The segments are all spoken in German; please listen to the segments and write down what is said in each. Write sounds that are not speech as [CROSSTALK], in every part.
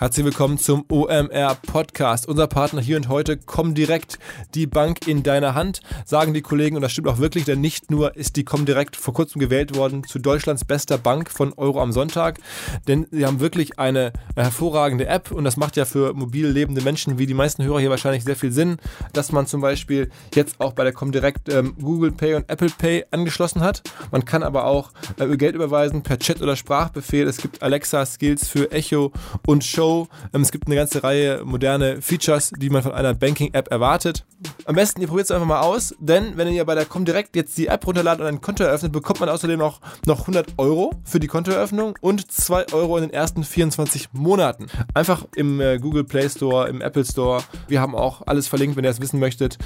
Herzlich willkommen zum OMR Podcast. Unser Partner hier und heute, Comdirect, die Bank in deiner Hand, sagen die Kollegen und das stimmt auch wirklich, denn nicht nur ist die Comdirect vor kurzem gewählt worden zu Deutschlands bester Bank von Euro am Sonntag, denn sie haben wirklich eine hervorragende App und das macht ja für mobil lebende Menschen wie die meisten Hörer hier wahrscheinlich sehr viel Sinn, dass man zum Beispiel jetzt auch bei der Comdirect ähm, Google Pay und Apple Pay angeschlossen hat. Man kann aber auch äh, Geld überweisen per Chat oder Sprachbefehl. Es gibt Alexa Skills für Echo und Show Flow. Ähm, es gibt eine ganze Reihe moderne Features, die man von einer Banking-App erwartet. Am besten, ihr probiert es einfach mal aus, denn wenn ihr bei der Comdirect jetzt die App runterladet und ein Konto eröffnet, bekommt man außerdem noch, noch 100 Euro für die Kontoeröffnung und 2 Euro in den ersten 24 Monaten. Einfach im äh, Google Play Store, im Apple Store. Wir haben auch alles verlinkt, wenn ihr es wissen möchtet,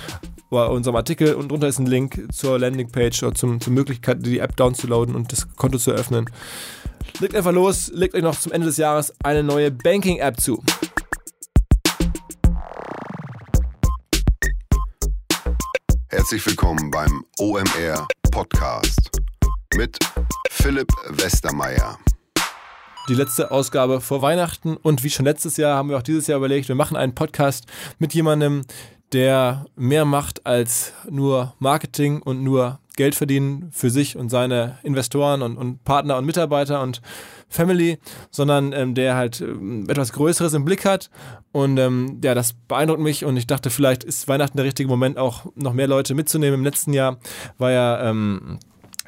bei unserem Artikel und drunter ist ein Link zur Landingpage oder zum, zur Möglichkeit, die App downzuladen und das Konto zu eröffnen. Legt einfach los, legt euch noch zum Ende des Jahres eine neue Banking-App zu. Herzlich willkommen beim OMR Podcast mit Philipp Westermeier. Die letzte Ausgabe vor Weihnachten und wie schon letztes Jahr haben wir auch dieses Jahr überlegt, wir machen einen Podcast mit jemandem, der mehr macht als nur Marketing und nur Geld verdienen für sich und seine Investoren und, und Partner und Mitarbeiter und Family, sondern ähm, der halt ähm, etwas Größeres im Blick hat. Und ähm, ja, das beeindruckt mich und ich dachte, vielleicht ist Weihnachten der richtige Moment, auch noch mehr Leute mitzunehmen. Im letzten Jahr war ja ähm,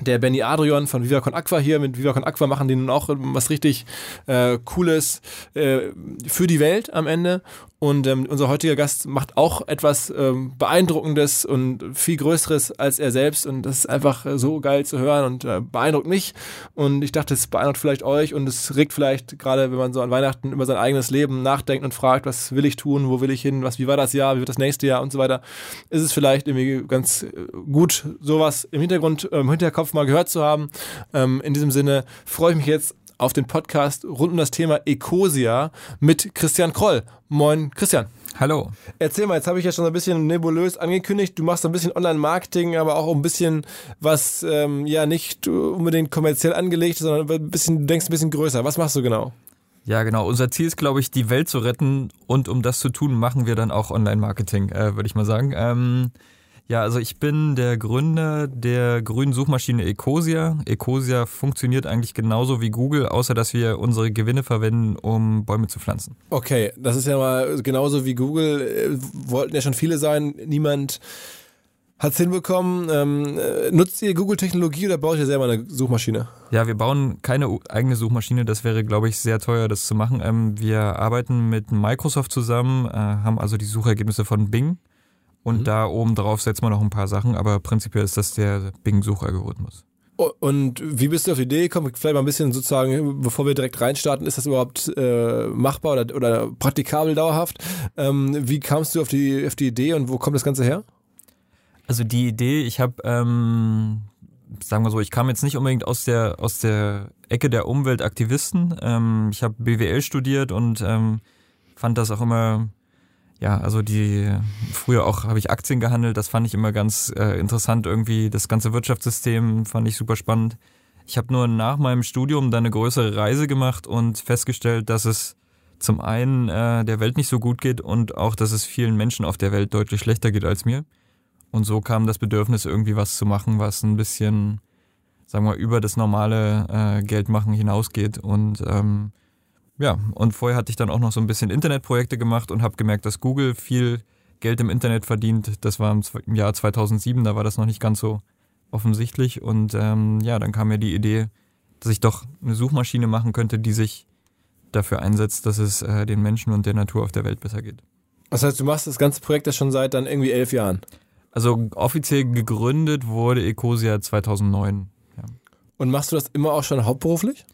der Benny Adrian von Viva Con Aqua hier. Mit Viva Con Aqua machen die nun auch was richtig äh, Cooles äh, für die Welt am Ende. Und ähm, unser heutiger Gast macht auch etwas ähm, Beeindruckendes und viel Größeres als er selbst. Und das ist einfach so geil zu hören und äh, beeindruckt mich. Und ich dachte, es beeindruckt vielleicht euch und es regt vielleicht gerade, wenn man so an Weihnachten über sein eigenes Leben nachdenkt und fragt, was will ich tun, wo will ich hin, was, wie war das Jahr, wie wird das nächste Jahr und so weiter, ist es vielleicht irgendwie ganz äh, gut, sowas im Hintergrund, äh, im Hinterkopf mal gehört zu haben. Ähm, in diesem Sinne freue ich mich jetzt auf den Podcast rund um das Thema Ecosia mit Christian Kroll. Moin, Christian. Hallo. Erzähl mal, jetzt habe ich ja schon ein bisschen nebulös angekündigt. Du machst ein bisschen Online-Marketing, aber auch ein bisschen was ähm, ja nicht unbedingt kommerziell angelegt, sondern ein bisschen, du denkst ein bisschen größer. Was machst du genau? Ja, genau. Unser Ziel ist, glaube ich, die Welt zu retten und um das zu tun, machen wir dann auch Online-Marketing, äh, würde ich mal sagen. Ähm, ja, also ich bin der Gründer der grünen Suchmaschine Ecosia. Ecosia funktioniert eigentlich genauso wie Google, außer dass wir unsere Gewinne verwenden, um Bäume zu pflanzen. Okay, das ist ja mal genauso wie Google. Äh, wollten ja schon viele sein. Niemand hat es hinbekommen. Ähm, äh, nutzt ihr Google-Technologie oder baut ihr selber eine Suchmaschine? Ja, wir bauen keine eigene Suchmaschine. Das wäre, glaube ich, sehr teuer, das zu machen. Ähm, wir arbeiten mit Microsoft zusammen, äh, haben also die Suchergebnisse von Bing und mhm. da oben drauf setzt man noch ein paar Sachen, aber prinzipiell ist das der Bing-Suchalgorithmus. Und wie bist du auf die Idee gekommen? Vielleicht mal ein bisschen sozusagen, bevor wir direkt reinstarten, ist das überhaupt äh, machbar oder, oder praktikabel dauerhaft? Ähm, wie kamst du auf die, auf die Idee und wo kommt das Ganze her? Also die Idee, ich habe, ähm, sagen wir so, ich kam jetzt nicht unbedingt aus der, aus der Ecke der Umweltaktivisten. Ähm, ich habe BWL studiert und ähm, fand das auch immer ja, also die früher auch habe ich Aktien gehandelt, das fand ich immer ganz äh, interessant irgendwie. Das ganze Wirtschaftssystem fand ich super spannend. Ich habe nur nach meinem Studium dann eine größere Reise gemacht und festgestellt, dass es zum einen äh, der Welt nicht so gut geht und auch, dass es vielen Menschen auf der Welt deutlich schlechter geht als mir. Und so kam das Bedürfnis, irgendwie was zu machen, was ein bisschen, sagen wir, über das normale äh, Geldmachen hinausgeht. Und ähm, ja, und vorher hatte ich dann auch noch so ein bisschen Internetprojekte gemacht und habe gemerkt, dass Google viel Geld im Internet verdient. Das war im Jahr 2007, da war das noch nicht ganz so offensichtlich. Und ähm, ja, dann kam mir die Idee, dass ich doch eine Suchmaschine machen könnte, die sich dafür einsetzt, dass es äh, den Menschen und der Natur auf der Welt besser geht. Das heißt, du machst das ganze Projekt ja schon seit dann irgendwie elf Jahren? Also offiziell gegründet wurde Ecosia 2009. Ja. Und machst du das immer auch schon hauptberuflich?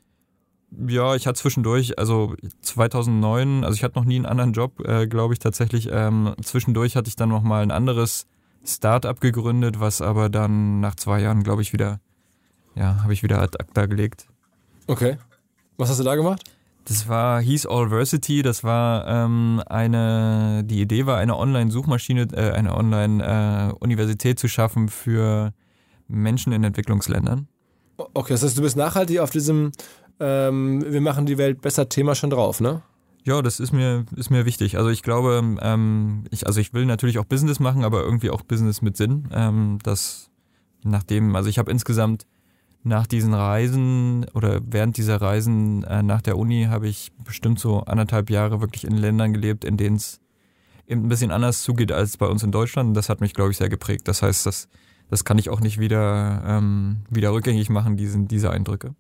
Ja, ich hatte zwischendurch, also 2009, also ich hatte noch nie einen anderen Job, äh, glaube ich tatsächlich. Ähm, zwischendurch hatte ich dann noch mal ein anderes Start-up gegründet, was aber dann nach zwei Jahren, glaube ich, wieder, ja, habe ich wieder ad acta gelegt. Okay. Was hast du da gemacht? Das war, hieß Allversity, das war ähm, eine, die Idee war, eine Online-Suchmaschine, äh, eine Online-Universität äh, zu schaffen für Menschen in Entwicklungsländern. Okay, das heißt, du bist nachhaltig auf diesem ähm, wir machen die Welt besser Thema schon drauf, ne? Ja, das ist mir, ist mir wichtig. Also ich glaube, ähm, ich, also ich will natürlich auch Business machen, aber irgendwie auch Business mit Sinn. Ähm, das nachdem, also ich habe insgesamt nach diesen Reisen oder während dieser Reisen äh, nach der Uni habe ich bestimmt so anderthalb Jahre wirklich in Ländern gelebt, in denen es eben ein bisschen anders zugeht als bei uns in Deutschland. Das hat mich, glaube ich, sehr geprägt. Das heißt, das, das kann ich auch nicht wieder, ähm, wieder rückgängig machen, diesen, diese Eindrücke.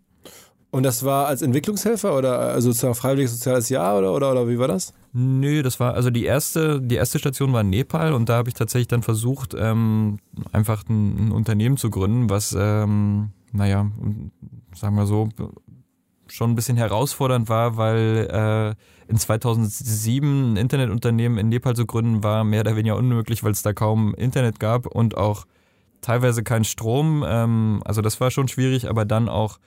Und das war als Entwicklungshelfer oder also sozusagen freiwilliges soziales Jahr oder, oder, oder wie war das? Nö, das war, also die erste, die erste Station war in Nepal und da habe ich tatsächlich dann versucht, ähm, einfach ein, ein Unternehmen zu gründen, was, ähm, naja, sagen wir so, schon ein bisschen herausfordernd war, weil äh, in 2007 ein Internetunternehmen in Nepal zu gründen war mehr oder weniger unmöglich, weil es da kaum Internet gab und auch teilweise keinen Strom. Ähm, also das war schon schwierig, aber dann auch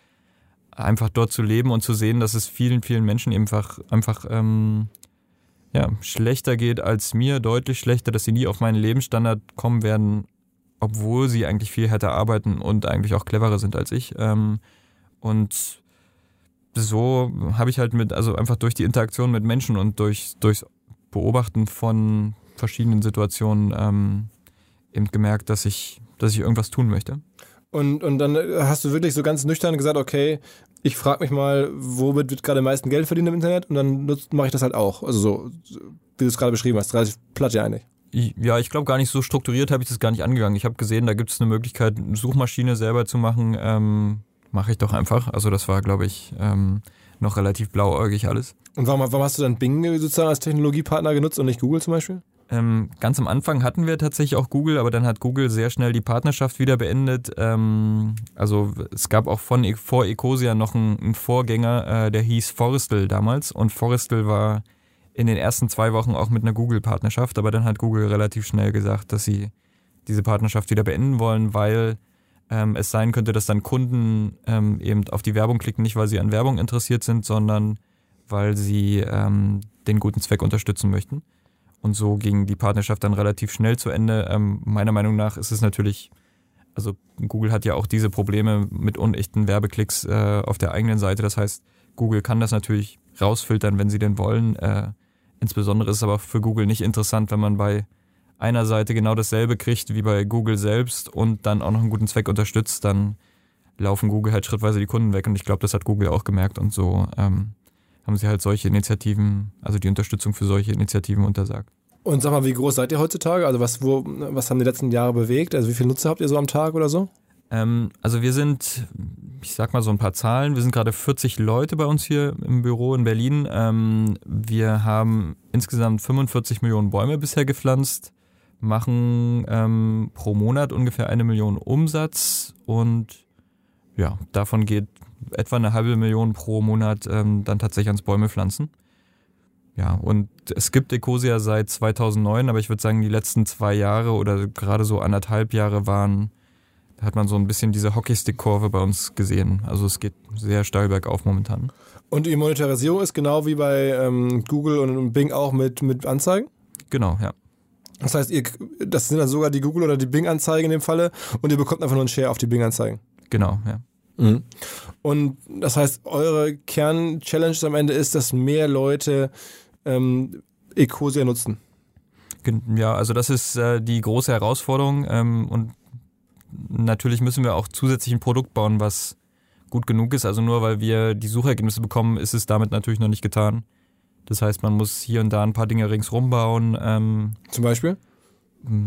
einfach dort zu leben und zu sehen, dass es vielen, vielen Menschen einfach, einfach ähm, ja, schlechter geht als mir, deutlich schlechter, dass sie nie auf meinen Lebensstandard kommen werden, obwohl sie eigentlich viel härter arbeiten und eigentlich auch cleverer sind als ich. Ähm, und so habe ich halt mit, also einfach durch die Interaktion mit Menschen und durch, durchs Beobachten von verschiedenen Situationen ähm, eben gemerkt, dass ich, dass ich irgendwas tun möchte. Und, und dann hast du wirklich so ganz nüchtern gesagt, okay, ich frage mich mal, womit wird gerade am meisten Geld verdient im Internet und dann mache ich das halt auch. Also so, wie du es gerade beschrieben hast, 30 platt ja eigentlich. Ja, ich glaube gar nicht so strukturiert habe ich das gar nicht angegangen. Ich habe gesehen, da gibt es eine Möglichkeit, eine Suchmaschine selber zu machen. Ähm, Mache ich doch einfach. Also das war, glaube ich, ähm, noch relativ blauäugig alles. Und warum, warum hast du dann Bing sozusagen als Technologiepartner genutzt und nicht Google zum Beispiel? Ähm, ganz am Anfang hatten wir tatsächlich auch Google, aber dann hat Google sehr schnell die Partnerschaft wieder beendet. Ähm, also es gab auch von e, vor Ecosia noch einen, einen Vorgänger, äh, der hieß Forrestal damals und Forrestal war in den ersten zwei Wochen auch mit einer Google-Partnerschaft, aber dann hat Google relativ schnell gesagt, dass sie diese Partnerschaft wieder beenden wollen, weil ähm, es sein könnte, dass dann Kunden ähm, eben auf die Werbung klicken, nicht weil sie an Werbung interessiert sind, sondern weil sie ähm, den guten Zweck unterstützen möchten. Und so ging die Partnerschaft dann relativ schnell zu Ende. Ähm, meiner Meinung nach ist es natürlich, also Google hat ja auch diese Probleme mit unechten Werbeklicks äh, auf der eigenen Seite. Das heißt, Google kann das natürlich rausfiltern, wenn sie denn wollen. Äh, insbesondere ist es aber für Google nicht interessant, wenn man bei einer Seite genau dasselbe kriegt wie bei Google selbst und dann auch noch einen guten Zweck unterstützt, dann laufen Google halt schrittweise die Kunden weg. Und ich glaube, das hat Google auch gemerkt und so ähm, haben sie halt solche Initiativen, also die Unterstützung für solche Initiativen untersagt. Und sag mal, wie groß seid ihr heutzutage? Also was, wo, was haben die letzten Jahre bewegt? Also wie viele Nutzer habt ihr so am Tag oder so? Ähm, also wir sind, ich sag mal so ein paar Zahlen, wir sind gerade 40 Leute bei uns hier im Büro in Berlin. Ähm, wir haben insgesamt 45 Millionen Bäume bisher gepflanzt, machen ähm, pro Monat ungefähr eine Million Umsatz und ja, davon geht etwa eine halbe Million pro Monat ähm, dann tatsächlich ans Bäume pflanzen. Ja, und es gibt Ecosia seit 2009, aber ich würde sagen, die letzten zwei Jahre oder gerade so anderthalb Jahre waren, da hat man so ein bisschen diese Hockeystick-Kurve bei uns gesehen. Also es geht sehr steil bergauf momentan. Und die Monetarisierung ist genau wie bei ähm, Google und Bing auch mit, mit Anzeigen? Genau, ja. Das heißt, ihr, das sind dann sogar die Google- oder die Bing-Anzeigen in dem Falle und ihr bekommt einfach nur einen Share auf die Bing-Anzeigen. Genau, ja. Mhm. Und das heißt, eure Kern-Challenge am Ende ist, dass mehr Leute ähm, Ecosia nutzen. Ja, also das ist äh, die große Herausforderung ähm, und natürlich müssen wir auch zusätzlich ein Produkt bauen, was gut genug ist. Also nur weil wir die Suchergebnisse bekommen, ist es damit natürlich noch nicht getan. Das heißt, man muss hier und da ein paar Dinge ringsrum bauen. Ähm, Zum Beispiel?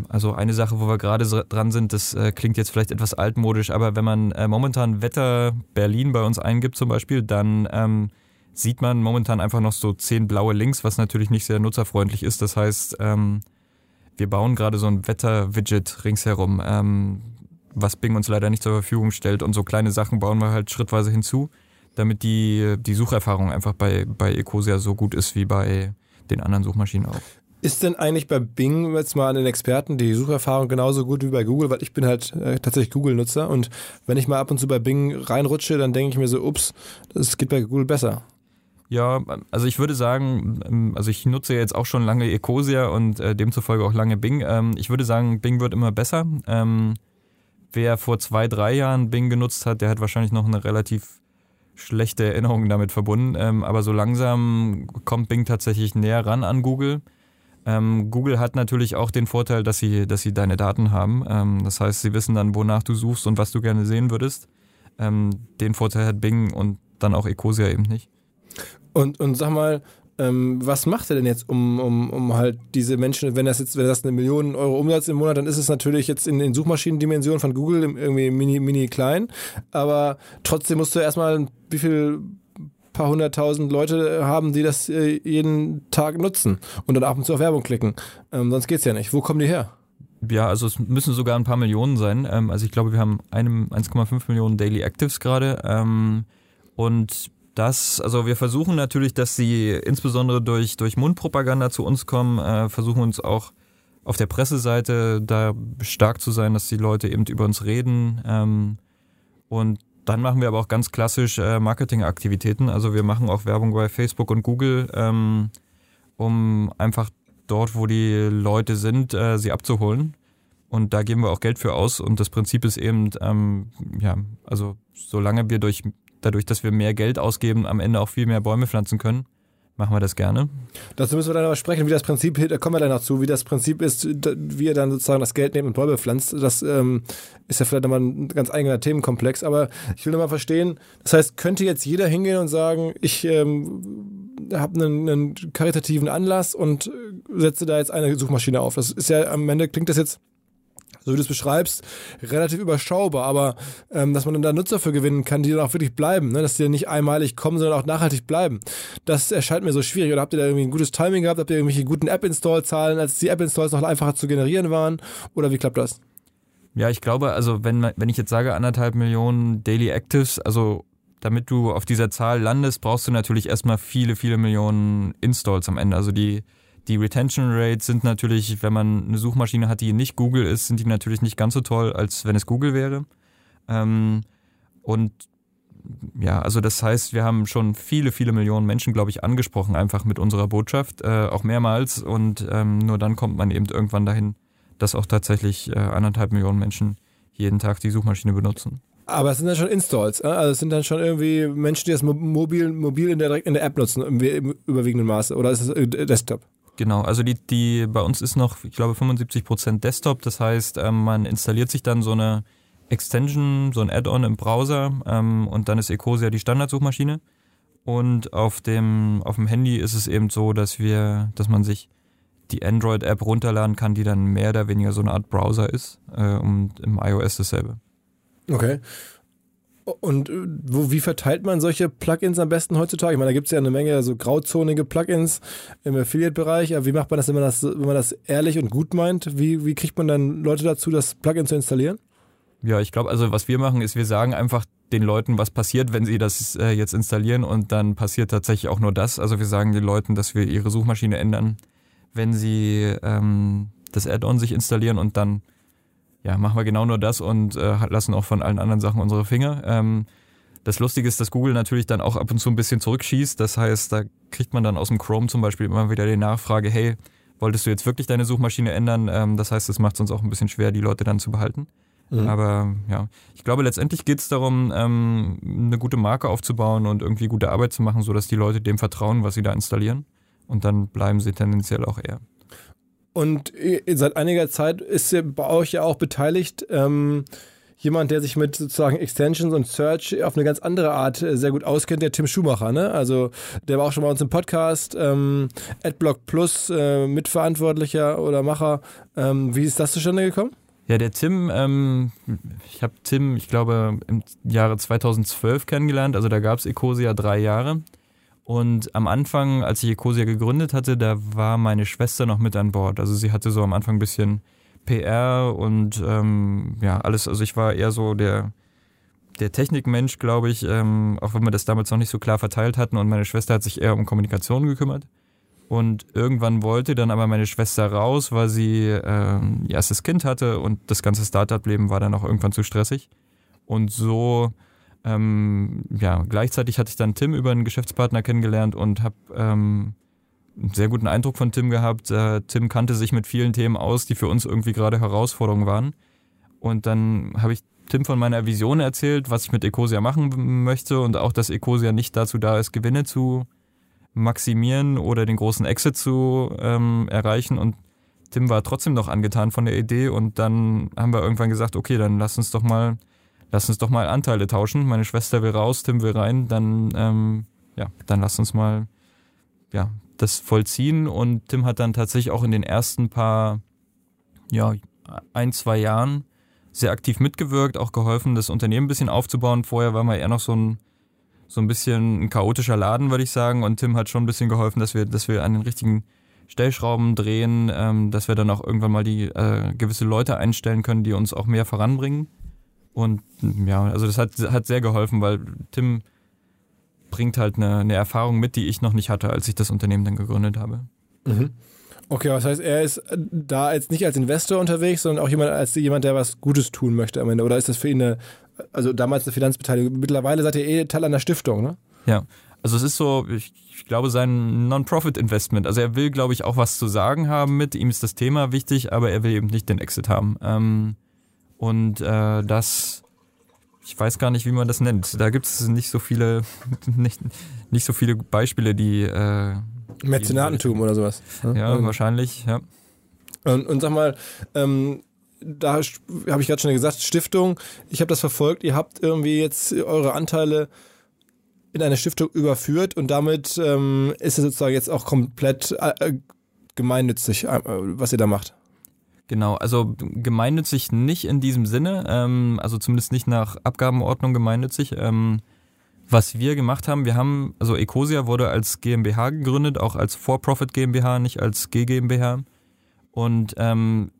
Also eine Sache, wo wir gerade dran sind, das äh, klingt jetzt vielleicht etwas altmodisch, aber wenn man äh, momentan Wetter Berlin bei uns eingibt zum Beispiel, dann ähm, sieht man momentan einfach noch so zehn blaue Links, was natürlich nicht sehr nutzerfreundlich ist. Das heißt, ähm, wir bauen gerade so ein Wetter-Widget ringsherum, ähm, was Bing uns leider nicht zur Verfügung stellt. Und so kleine Sachen bauen wir halt schrittweise hinzu, damit die, die Sucherfahrung einfach bei, bei Ecosia so gut ist wie bei den anderen Suchmaschinen auch. Ist denn eigentlich bei Bing jetzt mal an den Experten die Sucherfahrung genauso gut wie bei Google? Weil ich bin halt äh, tatsächlich Google-Nutzer und wenn ich mal ab und zu bei Bing reinrutsche, dann denke ich mir so, ups, das geht bei Google besser. Ja, also ich würde sagen, ähm, also ich nutze jetzt auch schon lange Ecosia und äh, demzufolge auch lange Bing. Ähm, ich würde sagen, Bing wird immer besser. Ähm, wer vor zwei, drei Jahren Bing genutzt hat, der hat wahrscheinlich noch eine relativ schlechte Erinnerungen damit verbunden. Ähm, aber so langsam kommt Bing tatsächlich näher ran an Google. Ähm, Google hat natürlich auch den Vorteil, dass sie, dass sie deine Daten haben. Ähm, das heißt, sie wissen dann, wonach du suchst und was du gerne sehen würdest. Ähm, den Vorteil hat Bing und dann auch Ecosia eben nicht. Und, und sag mal, ähm, was macht er denn jetzt, um, um, um halt diese Menschen, wenn das jetzt, wenn das eine Million Euro Umsatz im Monat, dann ist es natürlich jetzt in den Suchmaschinendimensionen von Google irgendwie mini, mini klein. Aber trotzdem musst du erstmal wie viel paar hunderttausend Leute haben, die das äh, jeden Tag nutzen und dann ab und zu auf Werbung klicken. Ähm, sonst geht's ja nicht. Wo kommen die her? Ja, also es müssen sogar ein paar Millionen sein. Ähm, also ich glaube, wir haben 1,5 Millionen Daily Actives gerade. Ähm, und das, also wir versuchen natürlich, dass sie insbesondere durch, durch Mundpropaganda zu uns kommen, äh, versuchen uns auch auf der Presseseite da stark zu sein, dass die Leute eben über uns reden. Ähm, und dann machen wir aber auch ganz klassisch äh, Marketingaktivitäten. Also wir machen auch Werbung bei Facebook und Google, ähm, um einfach dort, wo die Leute sind, äh, sie abzuholen. Und da geben wir auch Geld für aus. Und das Prinzip ist eben, ähm, ja, also solange wir durch dadurch, dass wir mehr Geld ausgeben, am Ende auch viel mehr Bäume pflanzen können, machen wir das gerne. Dazu müssen wir dann aber sprechen, wie das Prinzip, da kommen wir dann noch zu, wie das Prinzip ist, wie ihr dann sozusagen das Geld nehmt und Bäume pflanzt. Das ähm, ist ja vielleicht nochmal ein ganz eigener Themenkomplex, aber ich will nochmal verstehen, das heißt, könnte jetzt jeder hingehen und sagen, ich ähm, habe einen, einen karitativen Anlass und setze da jetzt eine Suchmaschine auf. Das ist ja am Ende klingt das jetzt so wie du es beschreibst, relativ überschaubar. Aber ähm, dass man dann da Nutzer für gewinnen kann, die dann auch wirklich bleiben, ne? dass die dann nicht einmalig kommen, sondern auch nachhaltig bleiben, das erscheint mir so schwierig. Oder habt ihr da irgendwie ein gutes Timing gehabt? Habt ihr irgendwelche guten App-Install-Zahlen, als die App-Installs noch einfacher zu generieren waren? Oder wie klappt das? Ja, ich glaube, also wenn, wenn ich jetzt sage anderthalb Millionen Daily Actives, also damit du auf dieser Zahl landest, brauchst du natürlich erstmal viele, viele Millionen Installs am Ende. Also die die Retention Rates sind natürlich, wenn man eine Suchmaschine hat, die nicht Google ist, sind die natürlich nicht ganz so toll, als wenn es Google wäre. Ähm, und ja, also das heißt, wir haben schon viele, viele Millionen Menschen, glaube ich, angesprochen, einfach mit unserer Botschaft, äh, auch mehrmals. Und ähm, nur dann kommt man eben irgendwann dahin, dass auch tatsächlich äh, anderthalb Millionen Menschen jeden Tag die Suchmaschine benutzen. Aber es sind dann schon Installs, äh? also es sind dann schon irgendwie Menschen, die das mobil, mobil in der, in der App nutzen, im, im überwiegenden Maße. Oder ist es äh, Desktop? Genau, also die, die bei uns ist noch, ich glaube, 75% Desktop. Das heißt, ähm, man installiert sich dann so eine Extension, so ein Add-on im Browser ähm, und dann ist Ecosia die Standardsuchmaschine. Und auf dem, auf dem Handy ist es eben so, dass wir, dass man sich die Android-App runterladen kann, die dann mehr oder weniger so eine Art Browser ist. Äh, und im iOS dasselbe. Okay. Und äh, wo, wie verteilt man solche Plugins am besten heutzutage? Ich meine, da gibt es ja eine Menge so grauzonige Plugins im Affiliate-Bereich. Aber wie macht man das, wenn man das, wenn man das ehrlich und gut meint? Wie, wie kriegt man dann Leute dazu, das Plugin zu installieren? Ja, ich glaube, also was wir machen, ist, wir sagen einfach den Leuten, was passiert, wenn sie das äh, jetzt installieren und dann passiert tatsächlich auch nur das. Also wir sagen den Leuten, dass wir ihre Suchmaschine ändern, wenn sie ähm, das Add-on sich installieren und dann ja, machen wir genau nur das und äh, lassen auch von allen anderen Sachen unsere Finger. Ähm, das Lustige ist, dass Google natürlich dann auch ab und zu ein bisschen zurückschießt. Das heißt, da kriegt man dann aus dem Chrome zum Beispiel immer wieder die Nachfrage, hey, wolltest du jetzt wirklich deine Suchmaschine ändern? Ähm, das heißt, es macht es uns auch ein bisschen schwer, die Leute dann zu behalten. Mhm. Aber ja, ich glaube, letztendlich geht es darum, ähm, eine gute Marke aufzubauen und irgendwie gute Arbeit zu machen, sodass die Leute dem vertrauen, was sie da installieren. Und dann bleiben sie tendenziell auch eher. Und seit einiger Zeit ist bei euch ja auch beteiligt ähm, jemand, der sich mit sozusagen Extensions und Search auf eine ganz andere Art äh, sehr gut auskennt, der Tim Schumacher. Ne? Also der war auch schon bei uns im Podcast, ähm, AdBlock Plus äh, Mitverantwortlicher oder Macher. Ähm, wie ist das zustande gekommen? Ja, der Tim, ähm, ich habe Tim, ich glaube, im Jahre 2012 kennengelernt. Also da gab es Ecosia drei Jahre. Und am Anfang, als ich Ecosia gegründet hatte, da war meine Schwester noch mit an Bord. Also sie hatte so am Anfang ein bisschen PR und ähm, ja, alles. Also ich war eher so der, der Technikmensch, glaube ich, ähm, auch wenn wir das damals noch nicht so klar verteilt hatten. Und meine Schwester hat sich eher um Kommunikation gekümmert. Und irgendwann wollte dann aber meine Schwester raus, weil sie ähm, ihr erstes Kind hatte und das ganze Startup-Leben war dann auch irgendwann zu stressig. Und so ähm, ja, gleichzeitig hatte ich dann Tim über einen Geschäftspartner kennengelernt und habe ähm, einen sehr guten Eindruck von Tim gehabt. Äh, Tim kannte sich mit vielen Themen aus, die für uns irgendwie gerade Herausforderungen waren. Und dann habe ich Tim von meiner Vision erzählt, was ich mit Ecosia machen möchte und auch, dass Ecosia nicht dazu da ist, Gewinne zu maximieren oder den großen Exit zu ähm, erreichen. Und Tim war trotzdem noch angetan von der Idee und dann haben wir irgendwann gesagt, okay, dann lass uns doch mal, lass uns doch mal Anteile tauschen. Meine Schwester will raus, Tim will rein, dann ähm, ja, dann lass uns mal ja das vollziehen. Und Tim hat dann tatsächlich auch in den ersten paar ja ein zwei Jahren sehr aktiv mitgewirkt, auch geholfen, das Unternehmen ein bisschen aufzubauen. Vorher war man eher noch so ein, so ein bisschen ein chaotischer Laden, würde ich sagen. Und Tim hat schon ein bisschen geholfen, dass wir, dass wir an den richtigen Stellschrauben drehen, ähm, dass wir dann auch irgendwann mal die äh, gewisse Leute einstellen können, die uns auch mehr voranbringen. Und ja, also das hat, hat sehr geholfen, weil Tim bringt halt eine, eine Erfahrung mit, die ich noch nicht hatte, als ich das Unternehmen dann gegründet habe. Mhm. Okay, das heißt, er ist da jetzt nicht als Investor unterwegs, sondern auch jemand als jemand, der was Gutes tun möchte am Ende. Oder ist das für ihn eine, also damals eine Finanzbeteiligung? Mittlerweile seid ihr eh Teil einer Stiftung, ne? Ja. Also es ist so, ich, ich glaube, sein Non-Profit-Investment. Also er will, glaube ich, auch was zu sagen haben mit. Ihm ist das Thema wichtig, aber er will eben nicht den Exit haben. Ähm, und äh, das, ich weiß gar nicht, wie man das nennt. Da gibt es nicht so viele, [LAUGHS] nicht, nicht so viele Beispiele, die äh, Mäzenatentum oder sowas. Ne? Ja, ja wahrscheinlich, ja. Und, und sag mal, ähm, da habe ich gerade schon gesagt, Stiftung, ich habe das verfolgt, ihr habt irgendwie jetzt eure Anteile in eine Stiftung überführt und damit ähm, ist es sozusagen jetzt auch komplett äh, gemeinnützig, äh, was ihr da macht. Genau, also gemeinnützig nicht in diesem Sinne, ähm, also zumindest nicht nach Abgabenordnung gemeinnützig. Ähm, was wir gemacht haben, wir haben, also Ecosia wurde als GmbH gegründet, auch als For-Profit GmbH, nicht als G GmbH. Und ähm,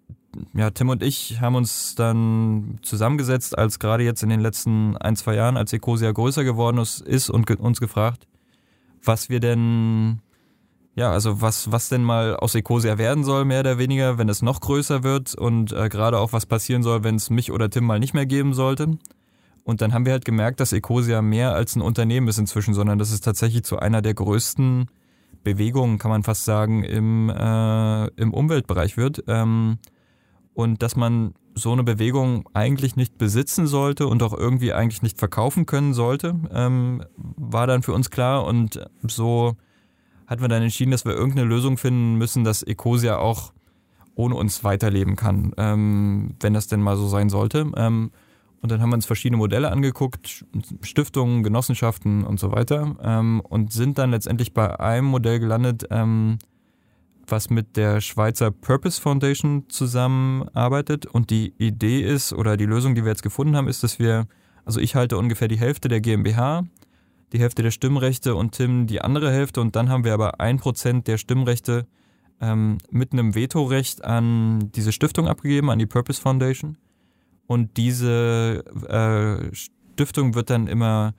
ja, Tim und ich haben uns dann zusammengesetzt, als gerade jetzt in den letzten ein, zwei Jahren, als Ecosia größer geworden ist und ge uns gefragt, was wir denn, ja, also was, was denn mal aus Ecosia werden soll, mehr oder weniger, wenn es noch größer wird und äh, gerade auch was passieren soll, wenn es mich oder Tim mal nicht mehr geben sollte. Und dann haben wir halt gemerkt, dass Ecosia mehr als ein Unternehmen ist inzwischen, sondern das ist tatsächlich zu einer der größten Bewegungen, kann man fast sagen, im, äh, im Umweltbereich wird. Ähm, und dass man so eine Bewegung eigentlich nicht besitzen sollte und auch irgendwie eigentlich nicht verkaufen können sollte, ähm, war dann für uns klar. Und so hat man dann entschieden, dass wir irgendeine Lösung finden müssen, dass Ecosia auch ohne uns weiterleben kann, ähm, wenn das denn mal so sein sollte. Ähm, und dann haben wir uns verschiedene Modelle angeguckt, Stiftungen, Genossenschaften und so weiter. Ähm, und sind dann letztendlich bei einem Modell gelandet, ähm, was mit der Schweizer Purpose Foundation zusammenarbeitet. Und die Idee ist, oder die Lösung, die wir jetzt gefunden haben, ist, dass wir, also ich halte ungefähr die Hälfte der GmbH, die Hälfte der Stimmrechte und Tim die andere Hälfte. Und dann haben wir aber ein Prozent der Stimmrechte ähm, mit einem Vetorecht an diese Stiftung abgegeben, an die Purpose Foundation. Und diese äh, Stiftung wird dann immer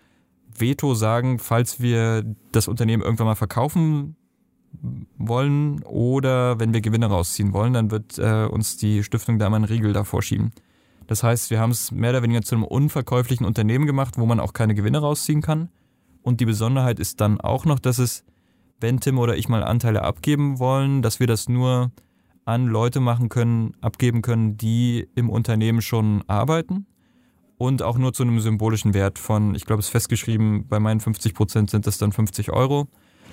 Veto sagen, falls wir das Unternehmen irgendwann mal verkaufen wollen oder wenn wir Gewinne rausziehen wollen, dann wird äh, uns die Stiftung da mal einen Riegel davor schieben. Das heißt, wir haben es mehr oder weniger zu einem unverkäuflichen Unternehmen gemacht, wo man auch keine Gewinne rausziehen kann. Und die Besonderheit ist dann auch noch, dass es, wenn Tim oder ich mal Anteile abgeben wollen, dass wir das nur an Leute machen können, abgeben können, die im Unternehmen schon arbeiten und auch nur zu einem symbolischen Wert von, ich glaube, es ist festgeschrieben, bei meinen 50 Prozent sind das dann 50 Euro.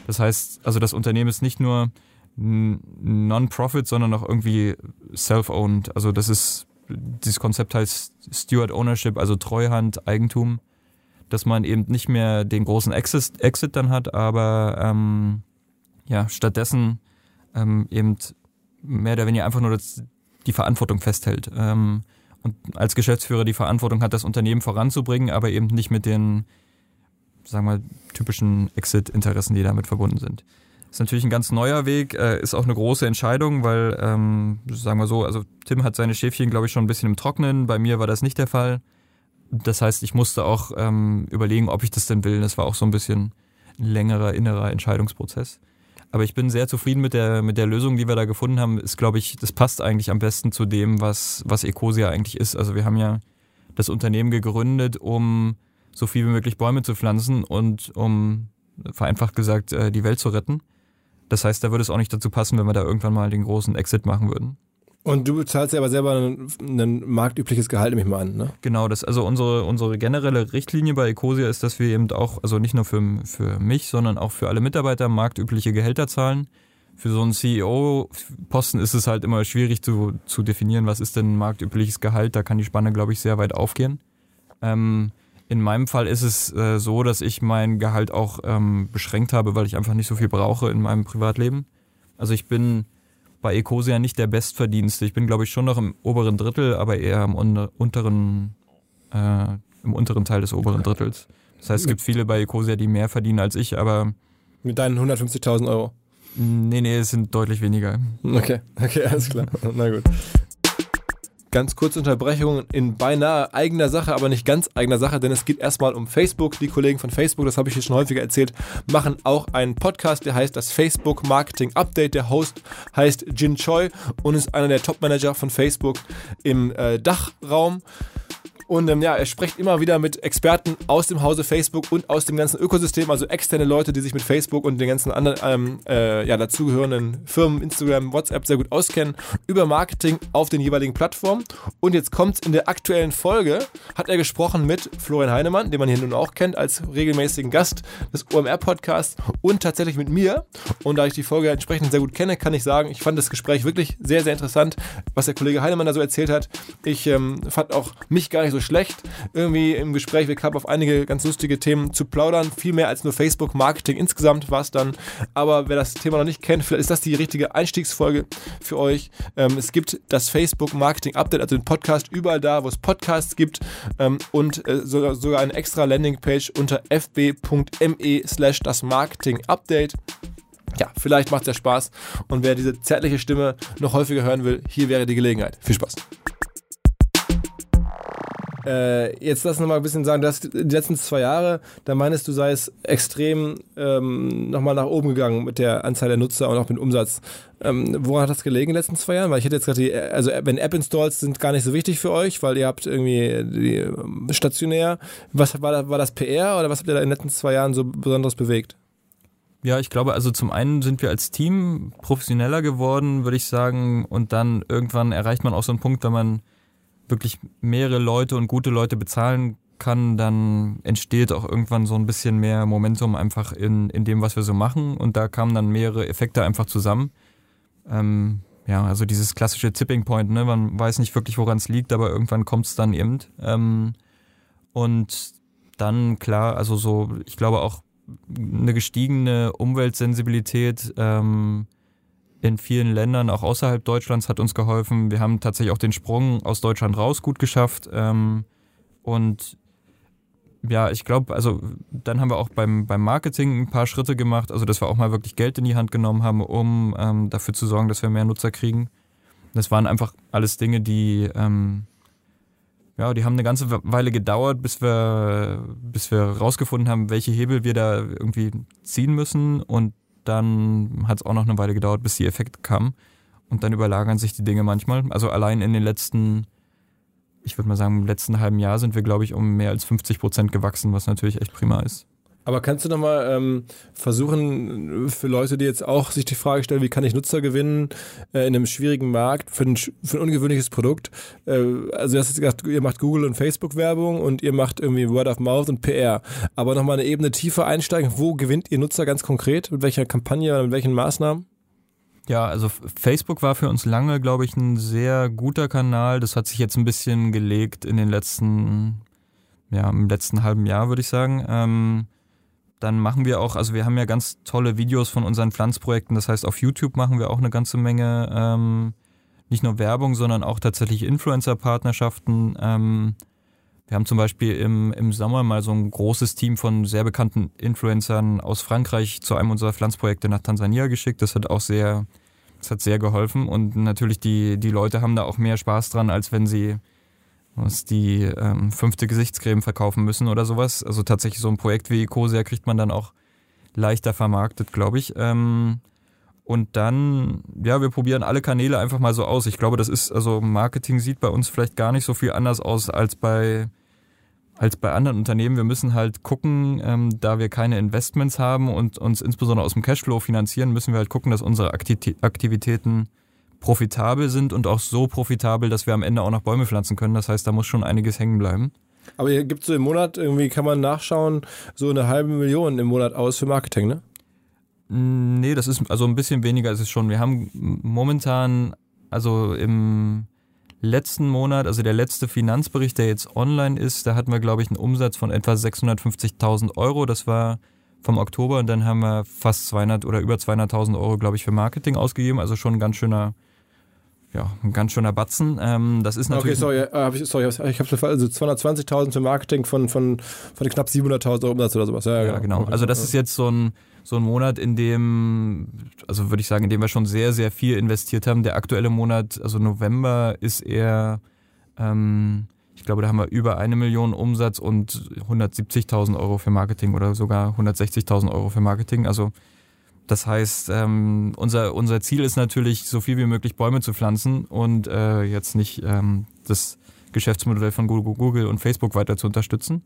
Das heißt, also das Unternehmen ist nicht nur Non-Profit, sondern auch irgendwie self-owned. Also das ist, dieses Konzept heißt Steward Ownership, also Treuhand, Eigentum, dass man eben nicht mehr den großen Exit, Exit dann hat, aber ähm, ja, stattdessen ähm, eben mehr oder weniger einfach nur das, die Verantwortung festhält. Ähm, und als Geschäftsführer die Verantwortung hat, das Unternehmen voranzubringen, aber eben nicht mit den, sagen wir, typischen Exit-Interessen, die damit verbunden sind. Ist natürlich ein ganz neuer Weg, äh, ist auch eine große Entscheidung, weil, ähm, sagen wir so, also Tim hat seine Schäfchen, glaube ich, schon ein bisschen im Trocknen. Bei mir war das nicht der Fall. Das heißt, ich musste auch ähm, überlegen, ob ich das denn will. Das war auch so ein bisschen ein längerer innerer Entscheidungsprozess. Aber ich bin sehr zufrieden mit der, mit der Lösung, die wir da gefunden haben. Ist, glaube ich, das passt eigentlich am besten zu dem, was, was Ecosia eigentlich ist. Also wir haben ja das Unternehmen gegründet, um so viel wie möglich Bäume zu pflanzen und um, vereinfacht gesagt, äh, die Welt zu retten. Das heißt, da würde es auch nicht dazu passen, wenn wir da irgendwann mal den großen Exit machen würden. Und du bezahlst ja aber selber ein, ein marktübliches Gehalt, nehme ich mal an, ne? Genau, das also unsere, unsere generelle Richtlinie bei Ecosia ist, dass wir eben auch, also nicht nur für, für mich, sondern auch für alle Mitarbeiter marktübliche Gehälter zahlen. Für so einen CEO-Posten ist es halt immer schwierig zu, zu definieren, was ist denn marktübliches Gehalt. Da kann die Spanne, glaube ich, sehr weit aufgehen. Ähm, in meinem Fall ist es äh, so, dass ich mein Gehalt auch ähm, beschränkt habe, weil ich einfach nicht so viel brauche in meinem Privatleben. Also ich bin bei Ecosia nicht der Bestverdienste. Ich bin, glaube ich, schon noch im oberen Drittel, aber eher im unteren, äh, im unteren Teil des oberen Drittels. Das heißt, es gibt viele bei Ecosia, die mehr verdienen als ich, aber. Mit deinen 150.000 Euro? Nee, nee, es sind deutlich weniger. Okay, okay, alles klar. [LAUGHS] Na gut. Ganz kurze Unterbrechung in beinahe eigener Sache, aber nicht ganz eigener Sache, denn es geht erstmal um Facebook. Die Kollegen von Facebook, das habe ich hier schon häufiger erzählt, machen auch einen Podcast, der heißt das Facebook Marketing Update. Der Host heißt Jin Choi und ist einer der Top-Manager von Facebook im äh, Dachraum. Und ähm, ja, er spricht immer wieder mit Experten aus dem Hause Facebook und aus dem ganzen Ökosystem, also externe Leute, die sich mit Facebook und den ganzen anderen ähm, äh, ja, dazugehörenden Firmen, Instagram, WhatsApp sehr gut auskennen, über Marketing auf den jeweiligen Plattformen. Und jetzt kommt in der aktuellen Folge, hat er gesprochen mit Florian Heinemann, den man hier nun auch kennt als regelmäßigen Gast des OMR-Podcasts und tatsächlich mit mir. Und da ich die Folge entsprechend sehr gut kenne, kann ich sagen, ich fand das Gespräch wirklich sehr, sehr interessant, was der Kollege Heinemann da so erzählt hat. Ich ähm, fand auch mich gar nicht so schlecht, irgendwie im Gespräch. Wir kamen auf einige ganz lustige Themen zu plaudern. Viel mehr als nur Facebook-Marketing insgesamt war es dann. Aber wer das Thema noch nicht kennt, vielleicht ist das die richtige Einstiegsfolge für euch. Ähm, es gibt das Facebook-Marketing-Update, also den Podcast überall da, wo es Podcasts gibt ähm, und äh, sogar, sogar eine extra Landingpage unter fb.me slash das Marketing-Update ja, vielleicht macht es ja Spaß. Und wer diese zärtliche Stimme noch häufiger hören will, hier wäre die Gelegenheit. Viel Spaß. Äh, jetzt lass uns mal ein bisschen sagen, dass die letzten zwei Jahre, da meinst du, sei es extrem ähm, nochmal nach oben gegangen mit der Anzahl der Nutzer und auch mit dem Umsatz. Ähm, woran hat das gelegen in den letzten zwei Jahren? Weil ich hätte jetzt gerade die, also wenn App-Installs sind gar nicht so wichtig für euch, weil ihr habt irgendwie die, ähm, stationär. Was war das, war das PR oder was habt ihr da in den letzten zwei Jahren so Besonderes bewegt? Ja, ich glaube, also zum einen sind wir als Team professioneller geworden, würde ich sagen, und dann irgendwann erreicht man auch so einen Punkt, wenn man wirklich mehrere Leute und gute Leute bezahlen kann, dann entsteht auch irgendwann so ein bisschen mehr Momentum einfach in, in dem, was wir so machen. Und da kamen dann mehrere Effekte einfach zusammen. Ähm, ja, also dieses klassische Tipping Point, ne? Man weiß nicht wirklich, woran es liegt, aber irgendwann kommt es dann eben. Ähm, und dann, klar, also so, ich glaube auch eine gestiegene Umweltsensibilität, ähm, in vielen Ländern, auch außerhalb Deutschlands, hat uns geholfen. Wir haben tatsächlich auch den Sprung aus Deutschland raus gut geschafft. Ähm, und ja, ich glaube, also dann haben wir auch beim, beim Marketing ein paar Schritte gemacht, also dass wir auch mal wirklich Geld in die Hand genommen haben, um ähm, dafür zu sorgen, dass wir mehr Nutzer kriegen. Das waren einfach alles Dinge, die ähm, ja, die haben eine ganze Weile gedauert, bis wir, bis wir rausgefunden haben, welche Hebel wir da irgendwie ziehen müssen. Und dann hat es auch noch eine Weile gedauert, bis die Effekte kamen. Und dann überlagern sich die Dinge manchmal. Also allein in den letzten, ich würde mal sagen, im letzten halben Jahr sind wir, glaube ich, um mehr als 50 Prozent gewachsen, was natürlich echt prima ist. Aber kannst du nochmal ähm, versuchen, für Leute, die jetzt auch sich die Frage stellen, wie kann ich Nutzer gewinnen äh, in einem schwierigen Markt für ein, für ein ungewöhnliches Produkt? Äh, also du hast jetzt gesagt, ihr macht Google und Facebook Werbung und ihr macht irgendwie Word of Mouth und PR. Aber nochmal eine Ebene tiefer einsteigen, wo gewinnt ihr Nutzer ganz konkret? Mit welcher Kampagne oder mit welchen Maßnahmen? Ja, also Facebook war für uns lange, glaube ich, ein sehr guter Kanal. Das hat sich jetzt ein bisschen gelegt in den letzten, ja, im letzten halben Jahr, würde ich sagen. Ähm, dann machen wir auch, also wir haben ja ganz tolle Videos von unseren Pflanzprojekten. Das heißt, auf YouTube machen wir auch eine ganze Menge, ähm, nicht nur Werbung, sondern auch tatsächlich Influencer-Partnerschaften. Ähm, wir haben zum Beispiel im, im Sommer mal so ein großes Team von sehr bekannten Influencern aus Frankreich zu einem unserer Pflanzprojekte nach Tansania geschickt. Das hat auch sehr, das hat sehr geholfen. Und natürlich die, die Leute haben da auch mehr Spaß dran, als wenn sie muss die ähm, fünfte Gesichtscreme verkaufen müssen oder sowas. Also tatsächlich so ein Projekt wie Ecosia kriegt man dann auch leichter vermarktet, glaube ich. Ähm, und dann, ja, wir probieren alle Kanäle einfach mal so aus. Ich glaube, das ist, also Marketing sieht bei uns vielleicht gar nicht so viel anders aus als bei, als bei anderen Unternehmen. Wir müssen halt gucken, ähm, da wir keine Investments haben und uns insbesondere aus dem Cashflow finanzieren, müssen wir halt gucken, dass unsere Aktivitäten profitabel sind und auch so profitabel, dass wir am Ende auch noch Bäume pflanzen können. Das heißt, da muss schon einiges hängen bleiben. Aber hier gibt es so im Monat, irgendwie kann man nachschauen, so eine halbe Million im Monat aus für Marketing, ne? Nee, das ist also ein bisschen weniger ist es schon. Wir haben momentan, also im letzten Monat, also der letzte Finanzbericht, der jetzt online ist, da hatten wir, glaube ich, einen Umsatz von etwa 650.000 Euro. Das war vom Oktober und dann haben wir fast 200 oder über 200.000 Euro, glaube ich, für Marketing ausgegeben. Also schon ein ganz schöner, ja, ein ganz schöner Batzen. Ähm, das ist natürlich. Okay, sorry, äh, hab ich, sorry ich habe also 220.000 für Marketing von, von, von knapp 700.000 Euro Umsatz oder sowas. Ja, ja, ja genau. Okay. Also das ist jetzt so ein, so ein Monat, in dem, also würde ich sagen, in dem wir schon sehr, sehr viel investiert haben. Der aktuelle Monat, also November, ist eher, ähm, ich glaube, da haben wir über eine Million Umsatz und 170.000 Euro für Marketing oder sogar 160.000 Euro für Marketing. Also das heißt, ähm, unser, unser Ziel ist natürlich, so viel wie möglich Bäume zu pflanzen und äh, jetzt nicht ähm, das Geschäftsmodell von Google und Facebook weiter zu unterstützen.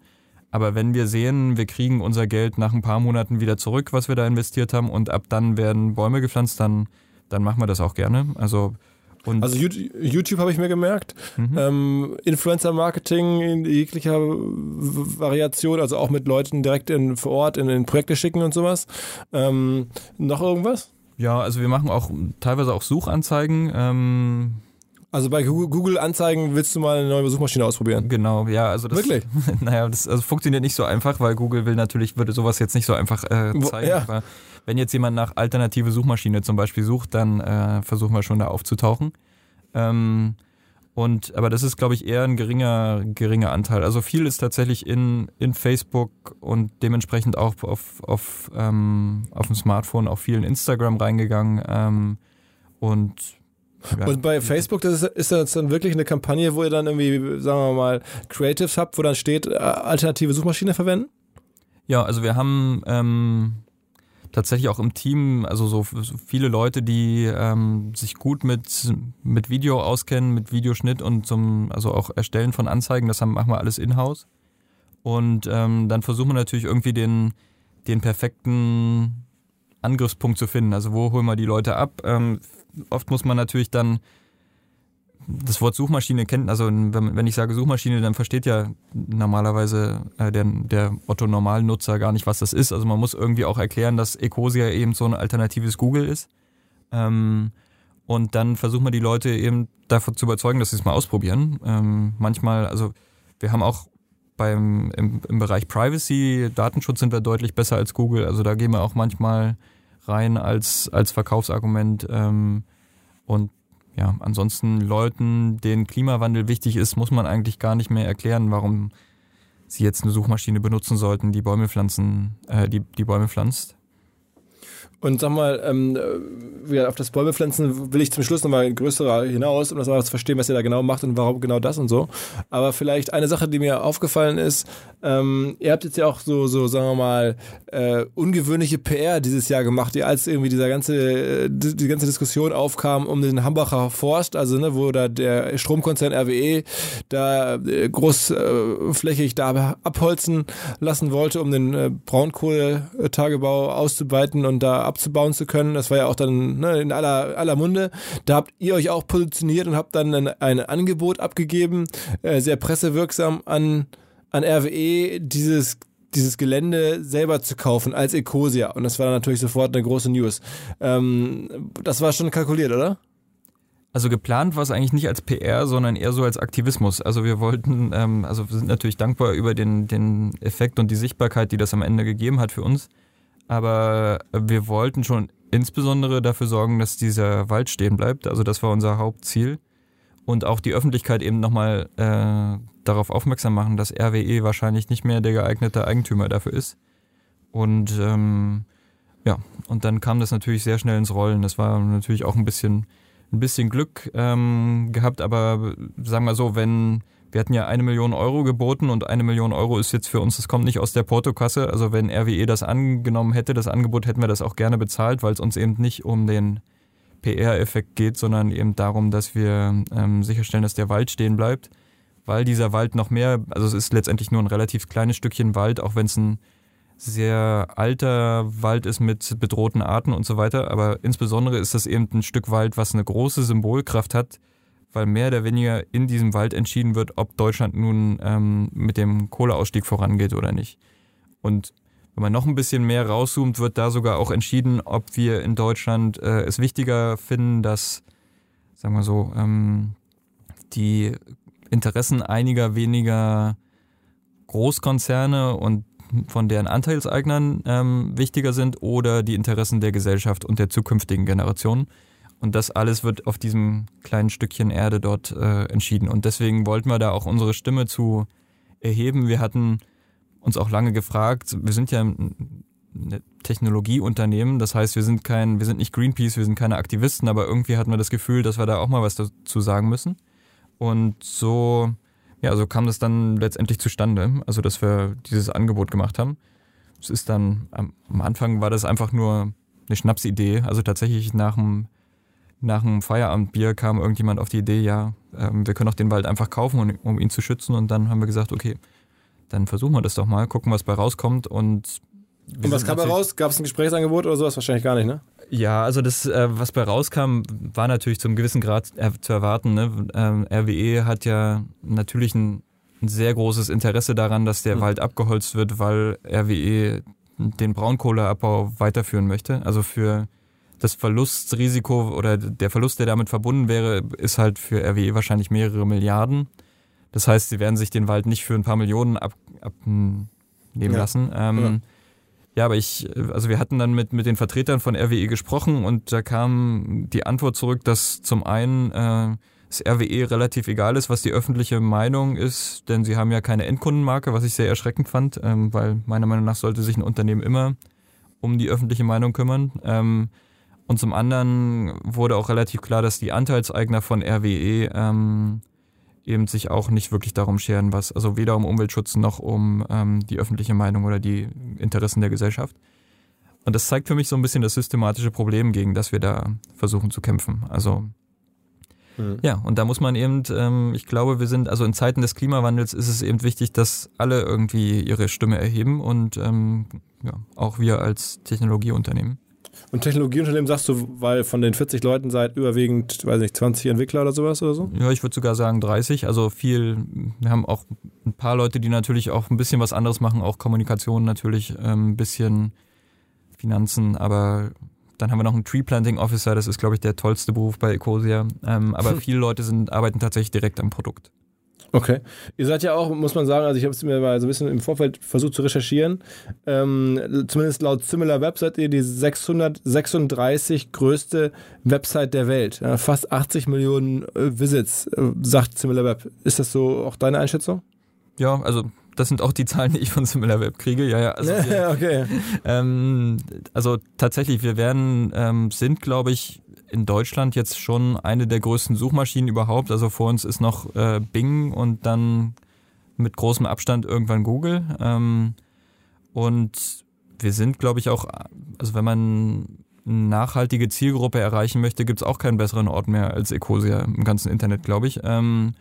Aber wenn wir sehen, wir kriegen unser Geld nach ein paar Monaten wieder zurück, was wir da investiert haben, und ab dann werden Bäume gepflanzt, dann, dann machen wir das auch gerne. Also und also YouTube, YouTube habe ich mir gemerkt. Mhm. Ähm, Influencer-Marketing in jeglicher Variation, also auch mit Leuten direkt in, vor Ort in, in Projekte schicken und sowas. Ähm, noch irgendwas? Ja, also wir machen auch teilweise auch Suchanzeigen. Ähm also bei Google Anzeigen willst du mal eine neue Suchmaschine ausprobieren? Genau, ja, also das, wirklich. [LAUGHS] Naja, das also funktioniert nicht so einfach, weil Google will natürlich würde sowas jetzt nicht so einfach äh, zeigen. Ja. Aber wenn jetzt jemand nach alternative Suchmaschine zum Beispiel sucht, dann äh, versuchen wir schon da aufzutauchen. Ähm, und aber das ist, glaube ich, eher ein geringer, geringer Anteil. Also viel ist tatsächlich in, in Facebook und dementsprechend auch auf, auf, ähm, auf dem Smartphone, auch viel in Instagram reingegangen. Ähm, und ja. Und bei Facebook, das ist, ist das dann wirklich eine Kampagne, wo ihr dann irgendwie, sagen wir mal, Creatives habt, wo dann steht, äh, alternative Suchmaschine verwenden? Ja, also wir haben ähm, tatsächlich auch im Team, also so, so viele Leute, die ähm, sich gut mit, mit Video auskennen, mit Videoschnitt und zum, also auch Erstellen von Anzeigen, das haben, machen wir alles in-house. Und ähm, dann versuchen wir natürlich irgendwie den, den perfekten Angriffspunkt zu finden. Also wo holen wir die Leute ab? Ähm, oft muss man natürlich dann das Wort Suchmaschine kennt, also wenn, ich sage Suchmaschine, dann versteht ja normalerweise äh, der, der Otto-Normalnutzer gar nicht, was das ist. Also man muss irgendwie auch erklären, dass Ecosia eben so ein alternatives Google ist. Ähm, und dann versuchen wir die Leute eben davon zu überzeugen, dass sie es mal ausprobieren. Ähm, manchmal, also wir haben auch beim im, im Bereich Privacy, Datenschutz sind wir deutlich besser als Google. Also da gehen wir auch manchmal rein als, als Verkaufsargument. Ähm, und ja, ansonsten Leuten, denen Klimawandel wichtig ist, muss man eigentlich gar nicht mehr erklären, warum sie jetzt eine Suchmaschine benutzen sollten, die Bäume pflanzen, äh, die, die Bäume pflanzt. Und sag mal, ähm, auf das Bäumepflanzen will ich zum Schluss nochmal größer hinaus, um das mal zu verstehen, was ihr da genau macht und warum genau das und so. Aber vielleicht eine Sache, die mir aufgefallen ist, ähm, ihr habt jetzt ja auch so, so sagen wir mal, äh, ungewöhnliche PR dieses Jahr gemacht, die als irgendwie dieser ganze, die, die ganze Diskussion aufkam um den Hambacher Forst, also ne, wo da der Stromkonzern RWE da äh, großflächig da abholzen lassen wollte, um den äh, Braunkohletagebau auszuweiten und da abzubauen zu können. Das war ja auch dann ne, in aller, aller Munde. Da habt ihr euch auch positioniert und habt dann ein, ein Angebot abgegeben, äh, sehr pressewirksam an, an RWE, dieses dieses Gelände selber zu kaufen als Ecosia. Und das war dann natürlich sofort eine große News. Ähm, das war schon kalkuliert, oder? Also geplant war es eigentlich nicht als PR, sondern eher so als Aktivismus. Also wir wollten, ähm, also wir sind natürlich dankbar über den, den Effekt und die Sichtbarkeit, die das am Ende gegeben hat für uns. Aber wir wollten schon insbesondere dafür sorgen, dass dieser Wald stehen bleibt. Also das war unser Hauptziel. Und auch die Öffentlichkeit eben nochmal äh, darauf aufmerksam machen, dass RWE wahrscheinlich nicht mehr der geeignete Eigentümer dafür ist. Und ähm, ja, und dann kam das natürlich sehr schnell ins Rollen. Das war natürlich auch ein bisschen, ein bisschen Glück ähm, gehabt, aber sagen wir so, wenn wir hatten ja eine Million Euro geboten und eine Million Euro ist jetzt für uns, das kommt nicht aus der Portokasse. Also wenn RWE das angenommen hätte, das Angebot, hätten wir das auch gerne bezahlt, weil es uns eben nicht um den PR-Effekt geht, sondern eben darum, dass wir ähm, sicherstellen, dass der Wald stehen bleibt, weil dieser Wald noch mehr, also es ist letztendlich nur ein relativ kleines Stückchen Wald, auch wenn es ein sehr alter Wald ist mit bedrohten Arten und so weiter. Aber insbesondere ist das eben ein Stück Wald, was eine große Symbolkraft hat, weil mehr oder weniger in diesem Wald entschieden wird, ob Deutschland nun ähm, mit dem Kohleausstieg vorangeht oder nicht. Und wenn man noch ein bisschen mehr rauszoomt, wird da sogar auch entschieden, ob wir in Deutschland äh, es wichtiger finden, dass, sagen wir so, ähm, die Interessen einiger weniger Großkonzerne und von deren Anteilseignern ähm, wichtiger sind oder die Interessen der Gesellschaft und der zukünftigen Generationen. Und das alles wird auf diesem kleinen Stückchen Erde dort äh, entschieden. Und deswegen wollten wir da auch unsere Stimme zu erheben. Wir hatten uns auch lange gefragt, wir sind ja ein Technologieunternehmen, das heißt, wir sind kein, wir sind nicht Greenpeace, wir sind keine Aktivisten, aber irgendwie hatten wir das Gefühl, dass wir da auch mal was dazu sagen müssen. Und so ja, so kam das dann letztendlich zustande, also dass wir dieses Angebot gemacht haben. Es ist dann, am Anfang war das einfach nur eine Schnapsidee. Also tatsächlich nach dem, nach dem Feierabendbier kam irgendjemand auf die Idee, ja, ähm, wir können auch den Wald einfach kaufen, um ihn zu schützen. Und dann haben wir gesagt, okay, dann versuchen wir das doch mal, gucken, was bei rauskommt. Und, und was kam bei raus? Gab es ein Gesprächsangebot oder sowas? Wahrscheinlich gar nicht, ne? Ja, also das, äh, was bei rauskam, war natürlich zum gewissen Grad zu erwarten. Ne? Ähm, RWE hat ja natürlich ein, ein, sehr großes Interesse daran, dass der mhm. Wald abgeholzt wird, weil RWE den Braunkohleabbau weiterführen möchte. Also für das Verlustrisiko oder der Verlust, der damit verbunden wäre, ist halt für RWE wahrscheinlich mehrere Milliarden. Das heißt, sie werden sich den Wald nicht für ein paar Millionen abnehmen ab, ja. lassen. Ähm, ja. Ja, aber ich, also wir hatten dann mit, mit den Vertretern von RWE gesprochen und da kam die Antwort zurück, dass zum einen äh, das RWE relativ egal ist, was die öffentliche Meinung ist, denn sie haben ja keine Endkundenmarke, was ich sehr erschreckend fand, ähm, weil meiner Meinung nach sollte sich ein Unternehmen immer um die öffentliche Meinung kümmern. Ähm, und zum anderen wurde auch relativ klar, dass die Anteilseigner von RWE ähm, eben sich auch nicht wirklich darum scheren, was, also weder um Umweltschutz noch um ähm, die öffentliche Meinung oder die Interessen der Gesellschaft. Und das zeigt für mich so ein bisschen das systematische Problem, gegen das wir da versuchen zu kämpfen. Also mhm. ja, und da muss man eben, ähm, ich glaube, wir sind, also in Zeiten des Klimawandels ist es eben wichtig, dass alle irgendwie ihre Stimme erheben und ähm, ja, auch wir als Technologieunternehmen. Und Technologieunternehmen sagst du, weil von den 40 Leuten seid überwiegend, weiß nicht, 20 Entwickler oder sowas oder so? Ja, ich würde sogar sagen 30. Also viel, wir haben auch ein paar Leute, die natürlich auch ein bisschen was anderes machen, auch Kommunikation natürlich, ähm, ein bisschen Finanzen, aber dann haben wir noch einen Tree Planting Officer, das ist, glaube ich, der tollste Beruf bei Ecosia. Ähm, aber [LAUGHS] viele Leute sind, arbeiten tatsächlich direkt am Produkt. Okay. Ihr seid ja auch, muss man sagen, also ich habe es mir mal so ein bisschen im Vorfeld versucht zu recherchieren. Ähm, zumindest laut Similar Web seid ihr die 636 größte Website der Welt. Ja, fast 80 Millionen äh, Visits, äh, sagt Similar Web. Ist das so auch deine Einschätzung? Ja, also das sind auch die Zahlen, die ich von SimilarWeb kriege. Ja, ja. Also, [LAUGHS] wir, okay. ähm, also tatsächlich, wir werden, ähm, sind, glaube ich, in Deutschland jetzt schon eine der größten Suchmaschinen überhaupt. Also vor uns ist noch äh, Bing und dann mit großem Abstand irgendwann Google. Ähm, und wir sind, glaube ich, auch, also wenn man eine nachhaltige Zielgruppe erreichen möchte, gibt es auch keinen besseren Ort mehr als Ecosia im ganzen Internet, glaube ich. Ähm,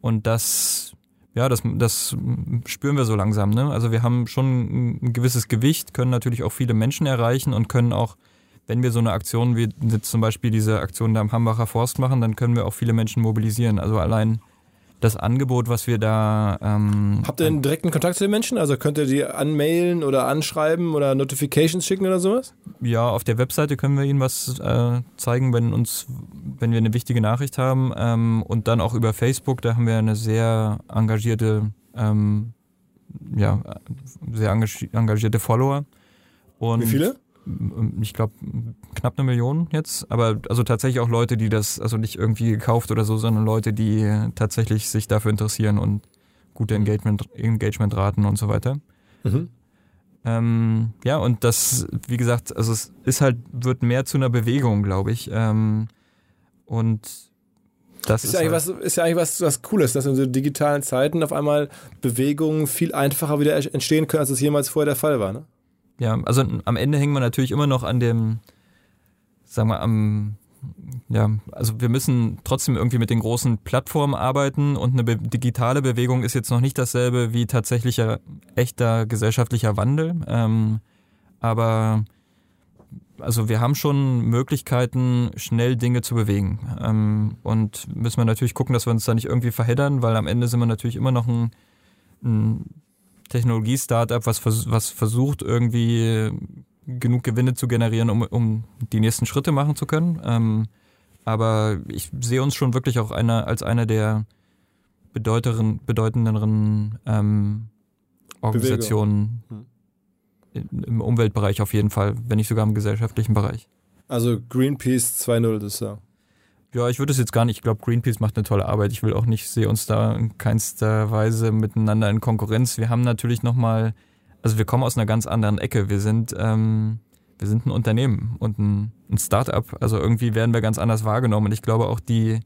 und das, ja, das, das spüren wir so langsam. Ne? Also wir haben schon ein gewisses Gewicht, können natürlich auch viele Menschen erreichen und können auch wenn wir so eine Aktion wie zum Beispiel diese Aktion da am Hambacher Forst machen, dann können wir auch viele Menschen mobilisieren. Also allein das Angebot, was wir da. Ähm, Habt ihr einen direkten Kontakt zu den Menschen? Also könnt ihr die anmailen oder anschreiben oder Notifications schicken oder sowas? Ja, auf der Webseite können wir ihnen was äh, zeigen, wenn uns, wenn wir eine wichtige Nachricht haben. Ähm, und dann auch über Facebook, da haben wir eine sehr engagierte, ähm, ja, sehr engagierte Follower. Und Wie viele? Ich glaube, knapp eine Million jetzt. Aber also tatsächlich auch Leute, die das, also nicht irgendwie gekauft oder so, sondern Leute, die tatsächlich sich dafür interessieren und gute Engagement, Engagementraten und so weiter. Mhm. Ähm, ja, und das, wie gesagt, also es ist halt, wird mehr zu einer Bewegung, glaube ich. Ähm, und das ist, ist, ja eigentlich halt was, ist ja eigentlich was, was Cooles, dass in so digitalen Zeiten auf einmal Bewegungen viel einfacher wieder entstehen können, als es jemals vorher der Fall war. Ne? Ja, also am Ende hängen wir natürlich immer noch an dem, sagen wir, am ja, also wir müssen trotzdem irgendwie mit den großen Plattformen arbeiten und eine be digitale Bewegung ist jetzt noch nicht dasselbe wie tatsächlicher echter gesellschaftlicher Wandel. Ähm, aber also wir haben schon Möglichkeiten, schnell Dinge zu bewegen. Ähm, und müssen wir natürlich gucken, dass wir uns da nicht irgendwie verheddern, weil am Ende sind wir natürlich immer noch ein, ein Technologie-Startup, was, vers was versucht, irgendwie genug Gewinne zu generieren, um, um die nächsten Schritte machen zu können. Ähm, aber ich sehe uns schon wirklich auch einer, als einer der bedeutenderen ähm, Organisationen hm. im Umweltbereich auf jeden Fall, wenn nicht sogar im gesellschaftlichen Bereich. Also Greenpeace 2.0 das ist ja. Ja, ich würde es jetzt gar nicht. Ich glaube, Greenpeace macht eine tolle Arbeit. Ich will auch nicht, sehe uns da in keinster Weise miteinander in Konkurrenz. Wir haben natürlich nochmal, also wir kommen aus einer ganz anderen Ecke. Wir sind, ähm, wir sind ein Unternehmen und ein, ein Start-up. Also irgendwie werden wir ganz anders wahrgenommen. Und ich glaube auch die,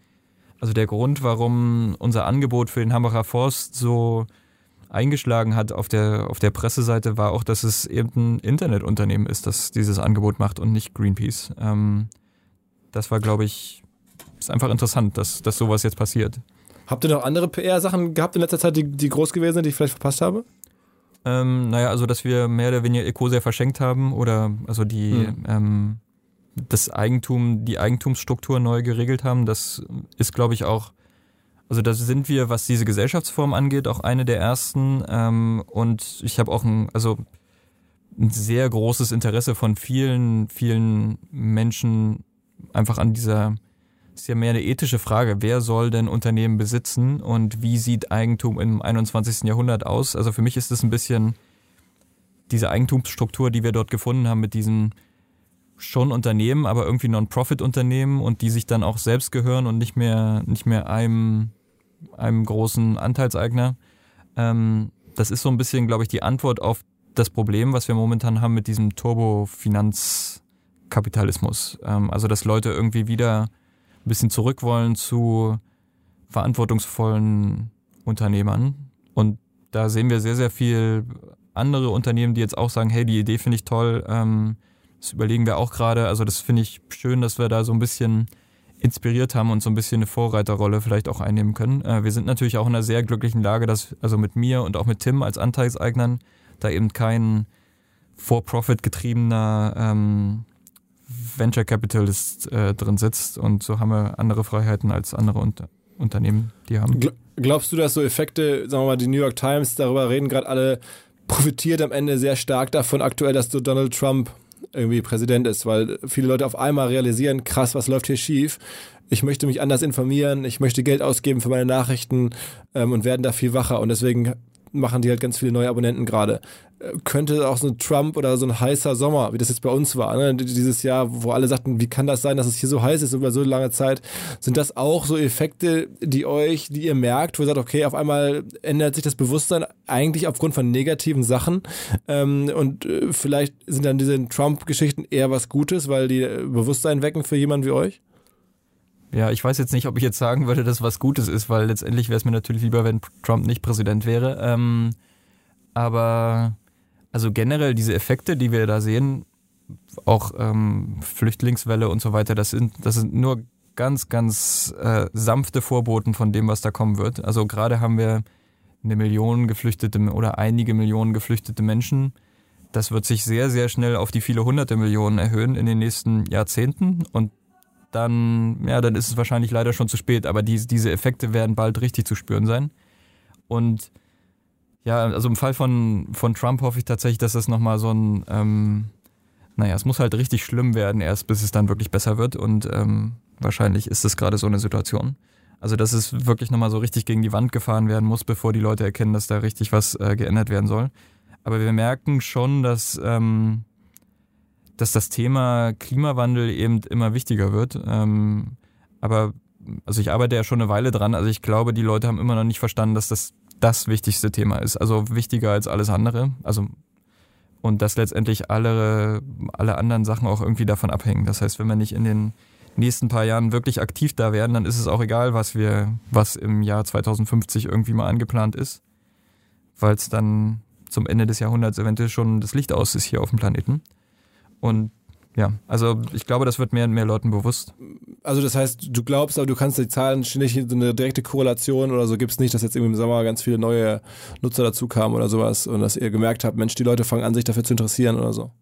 also der Grund, warum unser Angebot für den Hambacher Forst so eingeschlagen hat auf der, auf der Presseseite, war auch, dass es eben ein Internetunternehmen ist, das dieses Angebot macht und nicht Greenpeace. Ähm, das war, glaube ich, ist einfach interessant, dass, dass sowas jetzt passiert. Habt ihr noch andere PR-Sachen gehabt in letzter Zeit, die, die groß gewesen sind, die ich vielleicht verpasst habe? Ähm, naja, also dass wir mehr oder weniger Ecosia verschenkt haben oder also die hm. ähm, das Eigentum, die Eigentumsstruktur neu geregelt haben, das ist, glaube ich, auch, also da sind wir, was diese Gesellschaftsform angeht, auch eine der ersten. Ähm, und ich habe auch ein, also ein sehr großes Interesse von vielen, vielen Menschen einfach an dieser ist ja mehr eine ethische Frage. Wer soll denn Unternehmen besitzen und wie sieht Eigentum im 21. Jahrhundert aus? Also für mich ist es ein bisschen diese Eigentumsstruktur, die wir dort gefunden haben mit diesen schon Unternehmen, aber irgendwie Non-Profit-Unternehmen und die sich dann auch selbst gehören und nicht mehr, nicht mehr einem, einem großen Anteilseigner. Ähm, das ist so ein bisschen, glaube ich, die Antwort auf das Problem, was wir momentan haben mit diesem Turbo-Finanzkapitalismus. Ähm, also, dass Leute irgendwie wieder ein bisschen zurück wollen zu verantwortungsvollen Unternehmern. Und da sehen wir sehr, sehr viel andere Unternehmen, die jetzt auch sagen, hey, die Idee finde ich toll. Ähm, das überlegen wir auch gerade. Also das finde ich schön, dass wir da so ein bisschen inspiriert haben und so ein bisschen eine Vorreiterrolle vielleicht auch einnehmen können. Äh, wir sind natürlich auch in einer sehr glücklichen Lage, dass also mit mir und auch mit Tim als Anteilseignern da eben kein For-Profit getriebener ähm, Venture Capitalist äh, drin sitzt und so haben wir andere Freiheiten als andere Unter Unternehmen, die haben. Glaubst du, dass so Effekte, sagen wir mal, die New York Times, darüber reden gerade alle, profitiert am Ende sehr stark davon aktuell, dass so Donald Trump irgendwie Präsident ist, weil viele Leute auf einmal realisieren, krass, was läuft hier schief? Ich möchte mich anders informieren, ich möchte Geld ausgeben für meine Nachrichten ähm, und werden da viel wacher und deswegen machen die halt ganz viele neue Abonnenten gerade. Äh, könnte auch so ein Trump oder so ein heißer Sommer, wie das jetzt bei uns war, ne? dieses Jahr, wo alle sagten, wie kann das sein, dass es hier so heiß ist über so lange Zeit, sind das auch so Effekte, die euch, die ihr merkt, wo ihr sagt, okay, auf einmal ändert sich das Bewusstsein eigentlich aufgrund von negativen Sachen ähm, und äh, vielleicht sind dann diese Trump-Geschichten eher was Gutes, weil die äh, Bewusstsein wecken für jemanden wie euch? Ja, ich weiß jetzt nicht, ob ich jetzt sagen würde, dass was Gutes ist, weil letztendlich wäre es mir natürlich lieber, wenn Trump nicht Präsident wäre. Ähm, aber also generell diese Effekte, die wir da sehen, auch ähm, Flüchtlingswelle und so weiter, das sind, das sind nur ganz, ganz äh, sanfte Vorboten von dem, was da kommen wird. Also gerade haben wir eine Million geflüchtete oder einige Millionen geflüchtete Menschen. Das wird sich sehr, sehr schnell auf die viele hunderte Millionen erhöhen in den nächsten Jahrzehnten und dann, ja, dann ist es wahrscheinlich leider schon zu spät. Aber die, diese Effekte werden bald richtig zu spüren sein. Und ja, also im Fall von, von Trump hoffe ich tatsächlich, dass das nochmal so ein, ähm, naja, es muss halt richtig schlimm werden, erst bis es dann wirklich besser wird. Und ähm, wahrscheinlich ist es gerade so eine Situation. Also, dass es wirklich nochmal so richtig gegen die Wand gefahren werden muss, bevor die Leute erkennen, dass da richtig was äh, geändert werden soll. Aber wir merken schon, dass ähm, dass das Thema Klimawandel eben immer wichtiger wird. Ähm, aber also ich arbeite ja schon eine Weile dran. Also ich glaube, die Leute haben immer noch nicht verstanden, dass das das wichtigste Thema ist. Also wichtiger als alles andere. Also und dass letztendlich alle, alle anderen Sachen auch irgendwie davon abhängen. Das heißt, wenn wir nicht in den nächsten paar Jahren wirklich aktiv da werden, dann ist es auch egal, was wir, was im Jahr 2050 irgendwie mal angeplant ist, weil es dann zum Ende des Jahrhunderts eventuell schon das Licht aus ist hier auf dem Planeten. Und ja, also ich glaube, das wird mehr und mehr Leuten bewusst. Also das heißt, du glaubst, aber du kannst die Zahlen nicht so eine direkte Korrelation oder so gibt es nicht, dass jetzt irgendwie im Sommer ganz viele neue Nutzer dazu kamen oder sowas und dass ihr gemerkt habt, Mensch, die Leute fangen an, sich dafür zu interessieren oder so.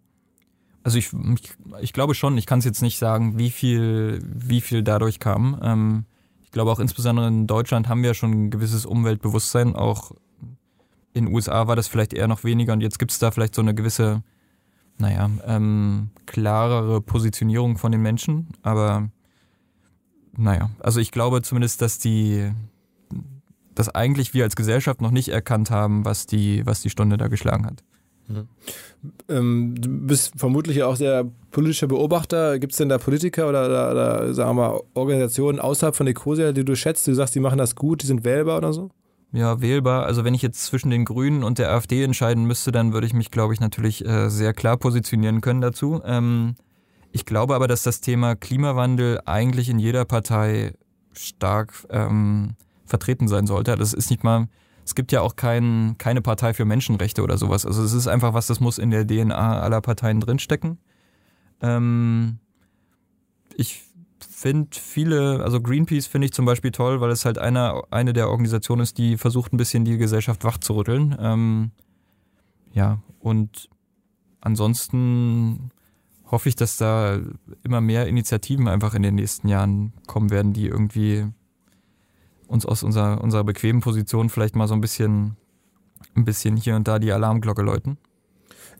Also ich, ich, ich glaube schon, ich kann es jetzt nicht sagen, wie viel, wie viel dadurch kam. Ähm, ich glaube auch insbesondere in Deutschland haben wir schon ein gewisses Umweltbewusstsein. Auch in den USA war das vielleicht eher noch weniger und jetzt gibt es da vielleicht so eine gewisse, naja, ähm, klarere Positionierung von den Menschen. Aber naja, also ich glaube zumindest, dass die, dass eigentlich wir als Gesellschaft noch nicht erkannt haben, was die, was die Stunde da geschlagen hat. Mhm. Ähm, du bist vermutlich auch sehr politischer Beobachter. Gibt es denn da Politiker oder, oder, oder, sagen wir mal Organisationen außerhalb von Ecosia, die du schätzt, du sagst, die machen das gut, die sind wählbar oder so? Ja, wählbar. Also wenn ich jetzt zwischen den Grünen und der AfD entscheiden müsste, dann würde ich mich, glaube ich, natürlich äh, sehr klar positionieren können dazu. Ähm, ich glaube aber, dass das Thema Klimawandel eigentlich in jeder Partei stark ähm, vertreten sein sollte. Das ist nicht mal es gibt ja auch kein, keine Partei für Menschenrechte oder sowas. Also es ist einfach was, das muss in der DNA aller Parteien drinstecken. Ähm, ich finde viele, also Greenpeace finde ich zum Beispiel toll, weil es halt eine, eine der Organisationen ist, die versucht ein bisschen die Gesellschaft wachzurütteln. Ähm, ja, und ansonsten hoffe ich, dass da immer mehr Initiativen einfach in den nächsten Jahren kommen werden, die irgendwie uns aus unserer, unserer bequemen Position vielleicht mal so ein bisschen, ein bisschen hier und da die Alarmglocke läuten?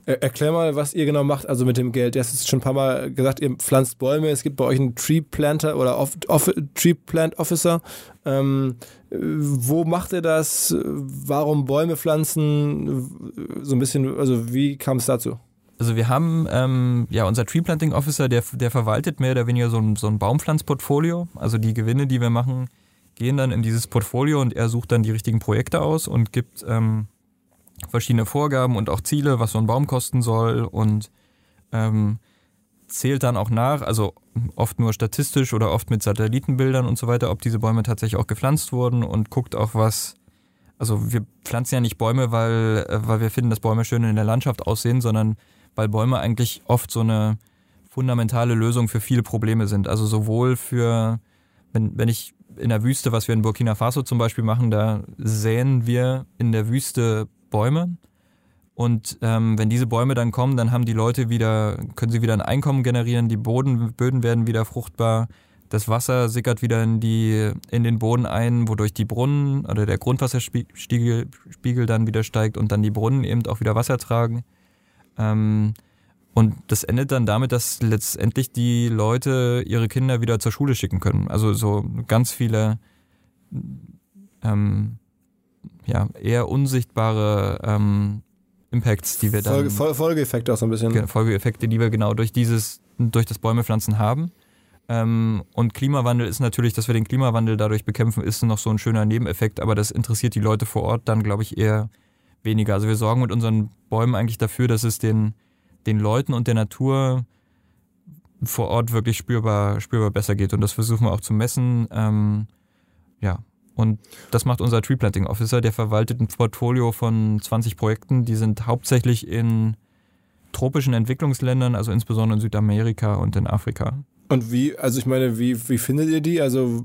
Erklär mal, was ihr genau macht, also mit dem Geld. Du hast schon ein paar Mal gesagt, ihr pflanzt Bäume. Es gibt bei euch einen Tree Planter oder Off Off Tree Plant Officer. Ähm, wo macht ihr das? Warum Bäume pflanzen? So ein bisschen, also wie kam es dazu? Also wir haben ähm, ja unser Tree Planting Officer, der, der verwaltet mehr oder weniger so ein, so ein Baumpflanzportfolio. Also die Gewinne, die wir machen, gehen dann in dieses Portfolio und er sucht dann die richtigen Projekte aus und gibt ähm, verschiedene Vorgaben und auch Ziele, was so ein Baum kosten soll und ähm, zählt dann auch nach, also oft nur statistisch oder oft mit Satellitenbildern und so weiter, ob diese Bäume tatsächlich auch gepflanzt wurden und guckt auch was, also wir pflanzen ja nicht Bäume, weil, äh, weil wir finden, dass Bäume schön in der Landschaft aussehen, sondern weil Bäume eigentlich oft so eine fundamentale Lösung für viele Probleme sind. Also sowohl für, wenn, wenn ich in der Wüste, was wir in Burkina Faso zum Beispiel machen, da säen wir in der Wüste Bäume. Und ähm, wenn diese Bäume dann kommen, dann haben die Leute wieder, können sie wieder ein Einkommen generieren, die Boden, Böden werden wieder fruchtbar, das Wasser sickert wieder in, die, in den Boden ein, wodurch die Brunnen oder der Grundwasserspiegel Spiegel dann wieder steigt und dann die Brunnen eben auch wieder Wasser tragen. Ähm, und das endet dann damit, dass letztendlich die Leute ihre Kinder wieder zur Schule schicken können. Also so ganz viele ähm, ja, eher unsichtbare ähm, Impacts, die wir dann. Folge, Folgeeffekte auch so ein bisschen. Folgeeffekte, die wir genau durch dieses, durch das Bäumepflanzen haben. Ähm, und Klimawandel ist natürlich, dass wir den Klimawandel dadurch bekämpfen, ist noch so ein schöner Nebeneffekt, aber das interessiert die Leute vor Ort dann, glaube ich, eher weniger. Also wir sorgen mit unseren Bäumen eigentlich dafür, dass es den den Leuten und der Natur vor Ort wirklich spürbar, spürbar besser geht. Und das versuchen wir auch zu messen. Ähm, ja. Und das macht unser Tree Planting Officer, der verwaltet ein Portfolio von 20 Projekten. Die sind hauptsächlich in tropischen Entwicklungsländern, also insbesondere in Südamerika und in Afrika. Und wie, also ich meine, wie, wie findet ihr die? Also,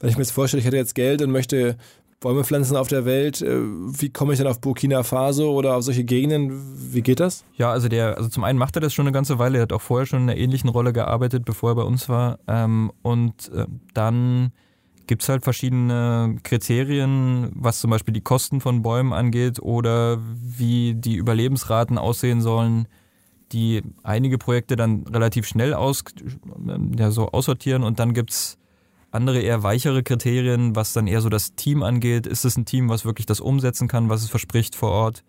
wenn ich mir jetzt vorstelle, ich hätte jetzt Geld und möchte Bäume pflanzen auf der Welt. Äh, wie komme ich dann auf Burkina Faso oder auf solche Gegenden? Wie geht das? Ja, also der, also zum einen macht er das schon eine ganze Weile. Er hat auch vorher schon in einer ähnlichen Rolle gearbeitet, bevor er bei uns war. Ähm, und äh, dann gibt es halt verschiedene Kriterien, was zum Beispiel die Kosten von Bäumen angeht oder wie die Überlebensraten aussehen sollen, die einige Projekte dann relativ schnell aus, ja, so aussortieren und dann gibt es andere eher weichere Kriterien, was dann eher so das Team angeht. Ist es ein Team, was wirklich das umsetzen kann, was es verspricht vor Ort?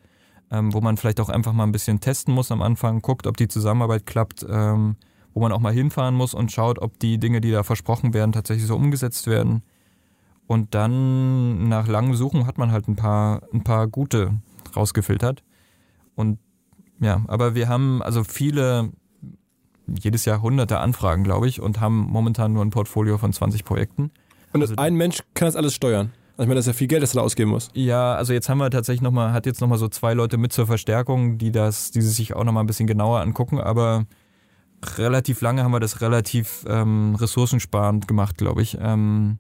Ähm, wo man vielleicht auch einfach mal ein bisschen testen muss am Anfang, guckt, ob die Zusammenarbeit klappt, ähm, wo man auch mal hinfahren muss und schaut, ob die Dinge, die da versprochen werden, tatsächlich so umgesetzt werden. Und dann nach langem Suchen hat man halt ein paar, ein paar gute rausgefiltert. Und ja, aber wir haben also viele jedes Jahr hunderte Anfragen, glaube ich, und haben momentan nur ein Portfolio von 20 Projekten. Und also, ein Mensch kann das alles steuern? Also ich meine, das ist ja viel Geld, das er da ausgeben muss. Ja, also jetzt haben wir tatsächlich nochmal, hat jetzt nochmal so zwei Leute mit zur Verstärkung, die das, die sich auch nochmal ein bisschen genauer angucken, aber relativ lange haben wir das relativ ähm, ressourcensparend gemacht, glaube ich. Ähm,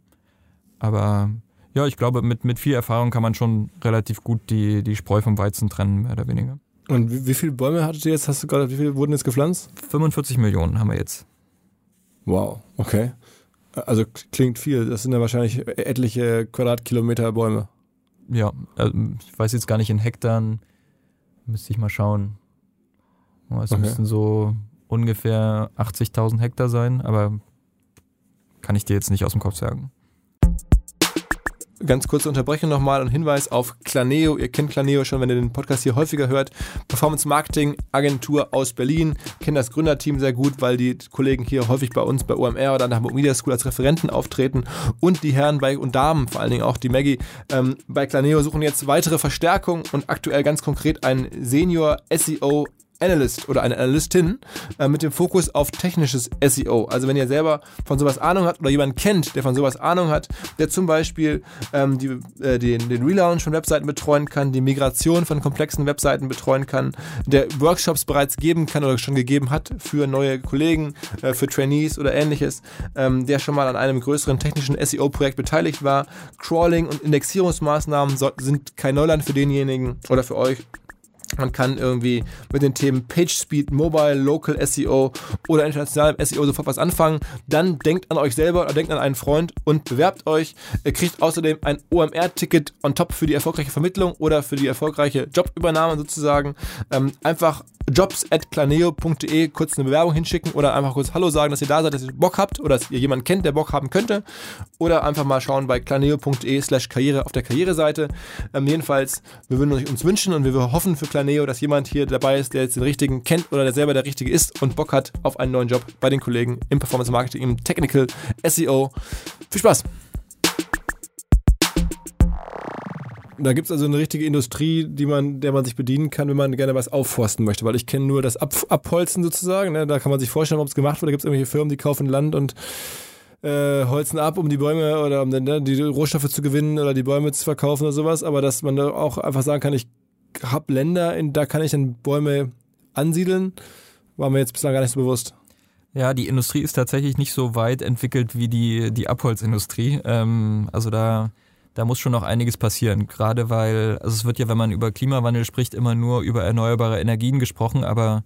aber ja, ich glaube, mit, mit viel Erfahrung kann man schon relativ gut die, die Spreu vom Weizen trennen, mehr oder weniger. Und wie, wie viele Bäume hattet ihr jetzt? Hast du gerade, wie viele wurden jetzt gepflanzt? 45 Millionen haben wir jetzt. Wow, okay. Also klingt viel. Das sind ja wahrscheinlich etliche Quadratkilometer Bäume. Ja, also ich weiß jetzt gar nicht in Hektaren. Müsste ich mal schauen. Es okay. müssten so ungefähr 80.000 Hektar sein, aber kann ich dir jetzt nicht aus dem Kopf sagen ganz kurze Unterbrechung nochmal und Hinweis auf Claneo. Ihr kennt Claneo schon, wenn ihr den Podcast hier häufiger hört. Performance Marketing Agentur aus Berlin. Kennen das Gründerteam sehr gut, weil die Kollegen hier häufig bei uns bei OMR oder an der Hamburg Media School als Referenten auftreten und die Herren bei und Damen, vor allen Dingen auch die Maggie, ähm, bei Claneo suchen jetzt weitere Verstärkung und aktuell ganz konkret ein Senior SEO Analyst oder eine Analystin äh, mit dem Fokus auf technisches SEO. Also wenn ihr selber von sowas Ahnung habt oder jemanden kennt, der von sowas Ahnung hat, der zum Beispiel ähm, die, äh, den, den Relaunch von Webseiten betreuen kann, die Migration von komplexen Webseiten betreuen kann, der Workshops bereits geben kann oder schon gegeben hat für neue Kollegen, äh, für Trainees oder ähnliches, ähm, der schon mal an einem größeren technischen SEO-Projekt beteiligt war. Crawling und Indexierungsmaßnahmen sind kein Neuland für denjenigen oder für euch man kann irgendwie mit den Themen PageSpeed, Mobile, Local SEO oder internationalem SEO sofort was anfangen. Dann denkt an euch selber oder denkt an einen Freund und bewerbt euch. Ihr kriegt außerdem ein OMR-Ticket on top für die erfolgreiche Vermittlung oder für die erfolgreiche Jobübernahme sozusagen. Ähm, einfach jobs.planeo.de kurz eine Bewerbung hinschicken oder einfach kurz Hallo sagen, dass ihr da seid, dass ihr Bock habt oder dass ihr jemanden kennt, der Bock haben könnte. Oder einfach mal schauen bei planeo.de slash Karriere auf der Karriereseite. Ähm, jedenfalls, wir würden uns wünschen und wir hoffen für Planeo, dass jemand hier dabei ist, der jetzt den richtigen kennt oder der selber der richtige ist und Bock hat auf einen neuen Job bei den Kollegen im Performance Marketing, im Technical SEO. Viel Spaß! Da gibt es also eine richtige Industrie, die man, der man sich bedienen kann, wenn man gerne was aufforsten möchte. Weil ich kenne nur das Ab Abholzen sozusagen. Ne? Da kann man sich vorstellen, ob es gemacht wird. Da gibt es irgendwelche Firmen, die kaufen Land und äh, holzen ab, um die Bäume oder um ne, die Rohstoffe zu gewinnen oder die Bäume zu verkaufen oder sowas. Aber dass man da auch einfach sagen kann, ich habe Länder, in, da kann ich dann Bäume ansiedeln, war mir jetzt bislang gar nicht so bewusst. Ja, die Industrie ist tatsächlich nicht so weit entwickelt wie die, die Abholzindustrie. Ähm, also da da muss schon noch einiges passieren. Gerade weil, also es wird ja, wenn man über Klimawandel spricht, immer nur über erneuerbare Energien gesprochen, aber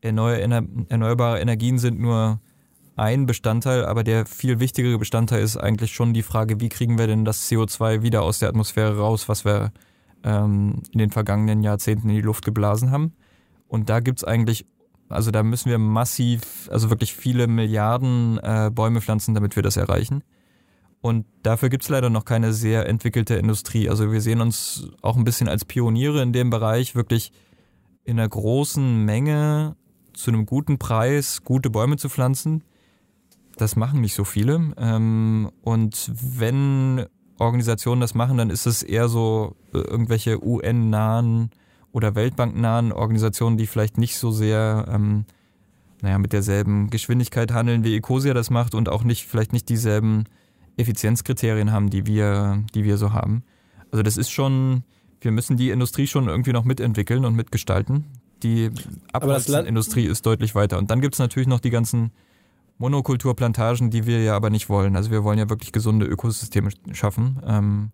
erneuerbare Energien sind nur ein Bestandteil, aber der viel wichtigere Bestandteil ist eigentlich schon die Frage, wie kriegen wir denn das CO2 wieder aus der Atmosphäre raus, was wir ähm, in den vergangenen Jahrzehnten in die Luft geblasen haben. Und da gibt's eigentlich, also da müssen wir massiv, also wirklich viele Milliarden äh, Bäume pflanzen, damit wir das erreichen. Und dafür gibt es leider noch keine sehr entwickelte Industrie. Also wir sehen uns auch ein bisschen als Pioniere in dem Bereich, wirklich in einer großen Menge zu einem guten Preis gute Bäume zu pflanzen. Das machen nicht so viele. Ähm, und wenn Organisationen das machen, dann ist es eher so äh, irgendwelche UN-nahen oder Weltbank-nahen Organisationen, die vielleicht nicht so sehr ähm, naja, mit derselben Geschwindigkeit handeln, wie Ecosia das macht und auch nicht, vielleicht nicht dieselben Effizienzkriterien haben, die wir, die wir so haben. Also das ist schon, wir müssen die Industrie schon irgendwie noch mitentwickeln und mitgestalten. Die Abholzindustrie ist deutlich weiter. Und dann gibt es natürlich noch die ganzen Monokulturplantagen, die wir ja aber nicht wollen. Also wir wollen ja wirklich gesunde Ökosysteme schaffen. Ähm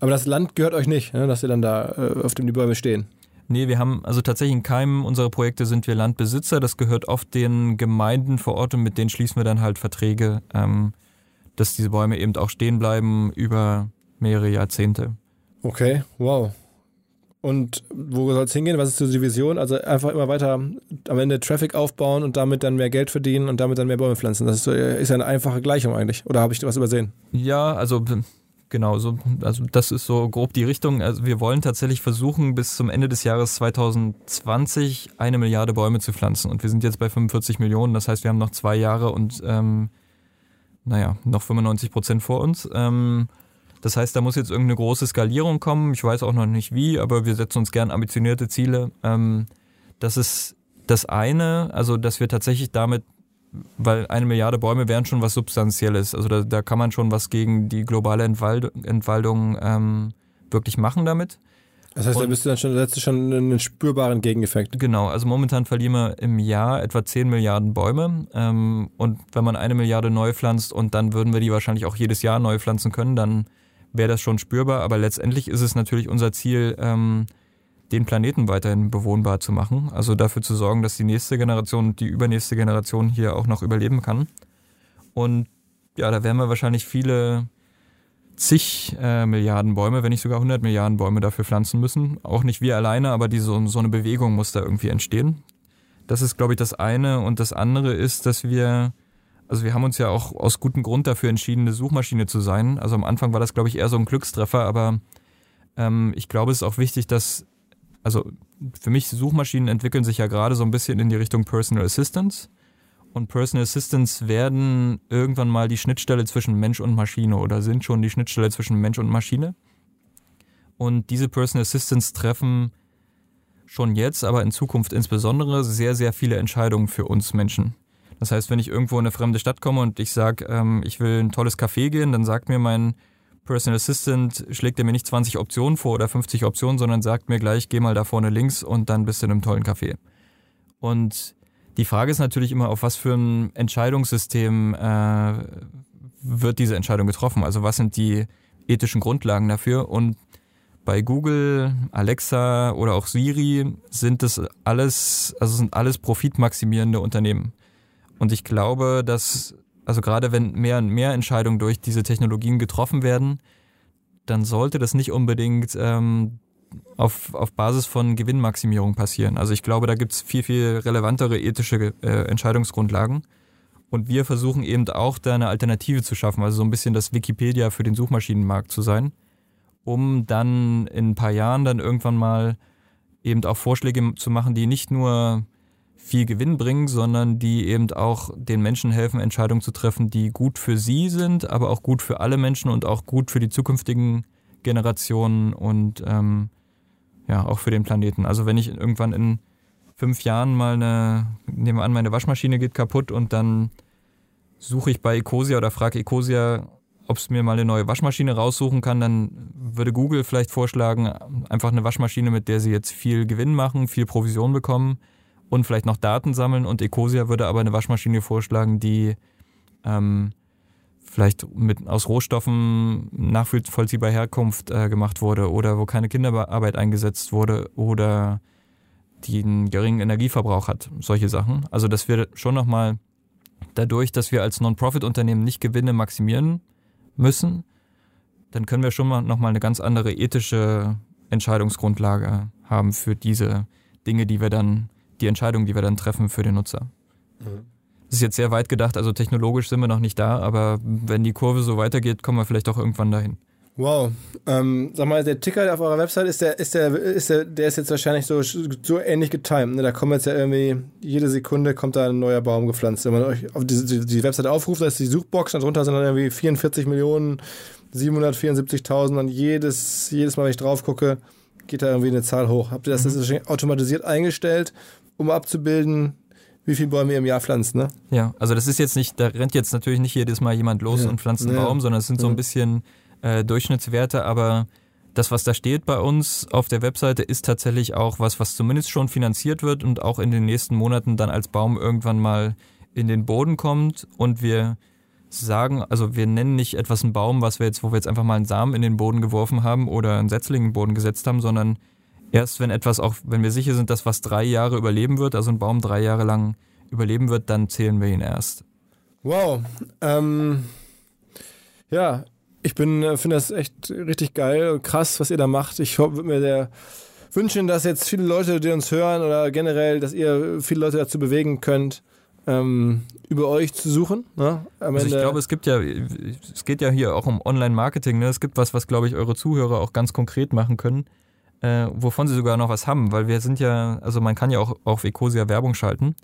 aber das Land gehört euch nicht, ne, dass ihr dann da äh, auf dem die Bäume stehen. Nee, wir haben also tatsächlich in keinem unserer Projekte sind wir Landbesitzer. Das gehört oft den Gemeinden vor Ort und mit denen schließen wir dann halt Verträge. Ähm, dass diese Bäume eben auch stehen bleiben über mehrere Jahrzehnte. Okay, wow. Und wo soll es hingehen? Was ist so die Vision? Also einfach immer weiter am Ende Traffic aufbauen und damit dann mehr Geld verdienen und damit dann mehr Bäume pflanzen. Das ist, so, ist ja eine einfache Gleichung eigentlich. Oder habe ich was übersehen? Ja, also genau, so, also das ist so grob die Richtung. Also wir wollen tatsächlich versuchen, bis zum Ende des Jahres 2020 eine Milliarde Bäume zu pflanzen. Und wir sind jetzt bei 45 Millionen. Das heißt, wir haben noch zwei Jahre und ähm, naja, noch 95 Prozent vor uns. Ähm, das heißt, da muss jetzt irgendeine große Skalierung kommen. Ich weiß auch noch nicht wie, aber wir setzen uns gern ambitionierte Ziele. Ähm, das ist das eine, also dass wir tatsächlich damit, weil eine Milliarde Bäume wären schon was Substanzielles. Also da, da kann man schon was gegen die globale Entwald Entwaldung ähm, wirklich machen damit. Das heißt, da bist du dann schon, setzt du schon einen spürbaren Gegeneffekt. Genau, also momentan verlieren wir im Jahr etwa 10 Milliarden Bäume. Ähm, und wenn man eine Milliarde neu pflanzt und dann würden wir die wahrscheinlich auch jedes Jahr neu pflanzen können, dann wäre das schon spürbar. Aber letztendlich ist es natürlich unser Ziel, ähm, den Planeten weiterhin bewohnbar zu machen. Also dafür zu sorgen, dass die nächste Generation und die übernächste Generation hier auch noch überleben kann. Und ja, da werden wir wahrscheinlich viele zig äh, Milliarden Bäume, wenn nicht sogar 100 Milliarden Bäume dafür pflanzen müssen. Auch nicht wir alleine, aber diese, so eine Bewegung muss da irgendwie entstehen. Das ist, glaube ich, das eine. Und das andere ist, dass wir, also wir haben uns ja auch aus gutem Grund dafür entschieden, eine Suchmaschine zu sein. Also am Anfang war das, glaube ich, eher so ein Glückstreffer, aber ähm, ich glaube, es ist auch wichtig, dass, also für mich Suchmaschinen entwickeln sich ja gerade so ein bisschen in die Richtung Personal Assistance und Personal Assistants werden irgendwann mal die Schnittstelle zwischen Mensch und Maschine oder sind schon die Schnittstelle zwischen Mensch und Maschine. Und diese Personal Assistants treffen schon jetzt, aber in Zukunft insbesondere sehr, sehr viele Entscheidungen für uns Menschen. Das heißt, wenn ich irgendwo in eine fremde Stadt komme und ich sage, ähm, ich will ein tolles Café gehen, dann sagt mir mein Personal Assistant, schlägt er mir nicht 20 Optionen vor oder 50 Optionen, sondern sagt mir gleich, geh mal da vorne links und dann bist du in einem tollen Café. Und die Frage ist natürlich immer, auf was für ein Entscheidungssystem äh, wird diese Entscheidung getroffen? Also was sind die ethischen Grundlagen dafür? Und bei Google, Alexa oder auch Siri sind das alles, also sind alles profitmaximierende Unternehmen. Und ich glaube, dass, also gerade wenn mehr und mehr Entscheidungen durch diese Technologien getroffen werden, dann sollte das nicht unbedingt ähm, auf, auf Basis von Gewinnmaximierung passieren. Also ich glaube, da gibt es viel, viel relevantere ethische äh, Entscheidungsgrundlagen. Und wir versuchen eben auch da eine Alternative zu schaffen, also so ein bisschen das Wikipedia für den Suchmaschinenmarkt zu sein, um dann in ein paar Jahren dann irgendwann mal eben auch Vorschläge zu machen, die nicht nur viel Gewinn bringen, sondern die eben auch den Menschen helfen, Entscheidungen zu treffen, die gut für sie sind, aber auch gut für alle Menschen und auch gut für die zukünftigen Generationen und ähm, ja, auch für den Planeten. Also wenn ich irgendwann in fünf Jahren mal eine, nehmen wir an, meine Waschmaschine geht kaputt und dann suche ich bei Ecosia oder frage Ecosia, ob es mir mal eine neue Waschmaschine raussuchen kann, dann würde Google vielleicht vorschlagen, einfach eine Waschmaschine, mit der sie jetzt viel Gewinn machen, viel Provision bekommen und vielleicht noch Daten sammeln. Und Ecosia würde aber eine Waschmaschine vorschlagen, die ähm, vielleicht mit aus Rohstoffen nachvollziehbar Herkunft äh, gemacht wurde oder wo keine Kinderarbeit eingesetzt wurde oder die einen geringen Energieverbrauch hat, solche Sachen. Also dass wir schon nochmal dadurch, dass wir als Non-Profit-Unternehmen nicht Gewinne maximieren müssen, dann können wir schon mal nochmal eine ganz andere ethische Entscheidungsgrundlage haben für diese Dinge, die wir dann, die Entscheidungen, die wir dann treffen für den Nutzer. Mhm. Das ist jetzt sehr weit gedacht, also technologisch sind wir noch nicht da, aber wenn die Kurve so weitergeht, kommen wir vielleicht auch irgendwann dahin. Wow. Ähm, sag mal, der Ticker auf eurer Website ist der, ist der, ist der, der ist jetzt wahrscheinlich so, so ähnlich getimt. Ne? Da kommt jetzt ja irgendwie, jede Sekunde kommt da ein neuer Baum gepflanzt. Wenn man euch auf die, die, die Website aufruft, da ist die Suchbox, darunter sind dann irgendwie 44 Millionen 774.000 und jedes, jedes Mal, wenn ich drauf gucke, geht da irgendwie eine Zahl hoch. Habt ihr das, mhm. das automatisiert eingestellt, um abzubilden, wie viele Bäume ihr im Jahr pflanzt, ne? Ja, also das ist jetzt nicht, da rennt jetzt natürlich nicht jedes Mal jemand los ja. und pflanzt einen ja. Baum, sondern es sind so ein bisschen äh, Durchschnittswerte, aber das, was da steht bei uns auf der Webseite, ist tatsächlich auch was, was zumindest schon finanziert wird und auch in den nächsten Monaten dann als Baum irgendwann mal in den Boden kommt und wir sagen, also wir nennen nicht etwas einen Baum, was wir jetzt, wo wir jetzt einfach mal einen Samen in den Boden geworfen haben oder einen Setzling in den Boden gesetzt haben, sondern erst wenn etwas auch, wenn wir sicher sind, dass was drei Jahre überleben wird, also ein Baum drei Jahre lang überleben wird, dann zählen wir ihn erst. Wow. Ähm, ja, ich bin, äh, finde das echt richtig geil und krass, was ihr da macht. Ich würde mir sehr wünschen, dass jetzt viele Leute, die uns hören oder generell, dass ihr viele Leute dazu bewegen könnt, ähm, über euch zu suchen. Ne? also ich glaube, es gibt ja, es geht ja hier auch um Online-Marketing. Ne? Es gibt was, was glaube ich eure Zuhörer auch ganz konkret machen können äh, wovon sie sogar noch was haben, weil wir sind ja, also man kann ja auch auf Ecosia Werbung schalten.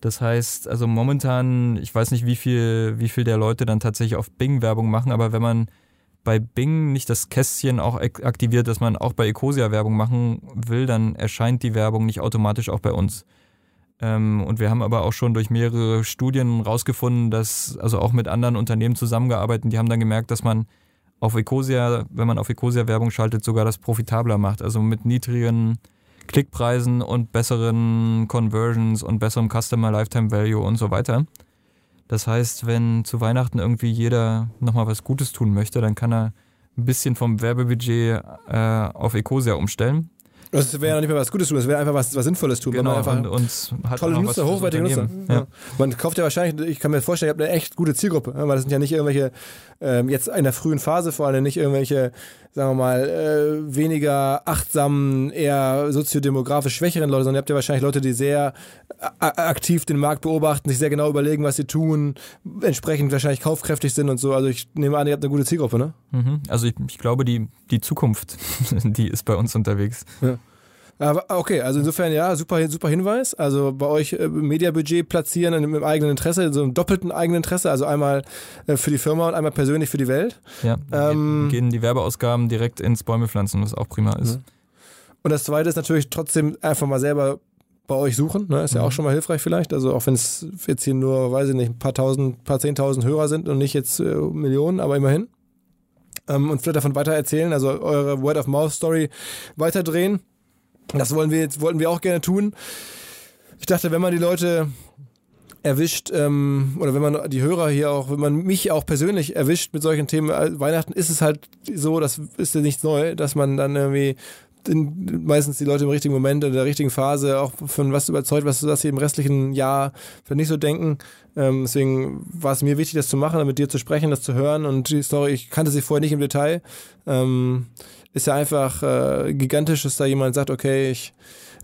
Das heißt, also momentan, ich weiß nicht, wie viel, wie viel der Leute dann tatsächlich auf Bing Werbung machen, aber wenn man bei Bing nicht das Kästchen auch aktiviert, dass man auch bei Ecosia Werbung machen will, dann erscheint die Werbung nicht automatisch auch bei uns. Ähm, und wir haben aber auch schon durch mehrere Studien rausgefunden, dass, also auch mit anderen Unternehmen zusammengearbeitet, die haben dann gemerkt, dass man auf Ecosia, wenn man auf Ecosia Werbung schaltet, sogar das profitabler macht. Also mit niedrigen Klickpreisen und besseren Conversions und besserem Customer Lifetime Value und so weiter. Das heißt, wenn zu Weihnachten irgendwie jeder nochmal was Gutes tun möchte, dann kann er ein bisschen vom Werbebudget äh, auf Ecosia umstellen. Das wäre ja nicht mehr was Gutes tun, das wäre einfach was, was Sinnvolles tun. Genau, einfach und, und hat tolle Nutzer, hochwertige Nutzer. Ja. Ja. Man kauft ja wahrscheinlich, ich kann mir vorstellen, ihr habt eine echt gute Zielgruppe, weil das sind ja nicht irgendwelche, ähm, jetzt in der frühen Phase vor allem nicht irgendwelche, sagen wir mal, äh, weniger achtsamen, eher soziodemografisch schwächeren Leute, sondern ihr habt ja wahrscheinlich Leute, die sehr aktiv den Markt beobachten, sich sehr genau überlegen, was sie tun, entsprechend wahrscheinlich kaufkräftig sind und so. Also ich nehme an, ihr habt eine gute Zielgruppe, ne? Mhm. Also ich, ich glaube, die, die Zukunft, [LAUGHS] die ist bei uns unterwegs. Aber okay, also insofern ja, super, super Hinweis. Also bei euch äh, Mediabudget platzieren im, im eigenen Interesse, so im doppelten eigenen Interesse, also einmal äh, für die Firma und einmal persönlich für die Welt. Ja, Ähm, gehen die Werbeausgaben direkt ins Bäume pflanzen, was auch prima ist. Und das zweite ist natürlich trotzdem einfach mal selber bei euch suchen. Ne? Ist ja Mhm. auch schon mal hilfreich vielleicht. Also auch wenn es jetzt hier nur, weiß ich nicht, ein paar tausend, paar zehntausend Hörer sind und nicht jetzt äh, Millionen, aber immerhin. Ähm, und vielleicht davon weiter erzählen, also eure Word-of-Mouth-Story weiterdrehen. Das wollen wir jetzt, wollten wir auch gerne tun. Ich dachte, wenn man die Leute erwischt, ähm, oder wenn man die Hörer hier auch, wenn man mich auch persönlich erwischt mit solchen Themen, äh, Weihnachten ist es halt so, das ist ja nichts neu, dass man dann irgendwie den, meistens die Leute im richtigen Moment, in der richtigen Phase auch von was überzeugt, was, was sie im restlichen Jahr für nicht so denken. Ähm, deswegen war es mir wichtig, das zu machen, mit dir zu sprechen, das zu hören und die Story, ich kannte sie vorher nicht im Detail. Ähm, ist ja einfach äh, gigantisch, dass da jemand sagt, okay, ich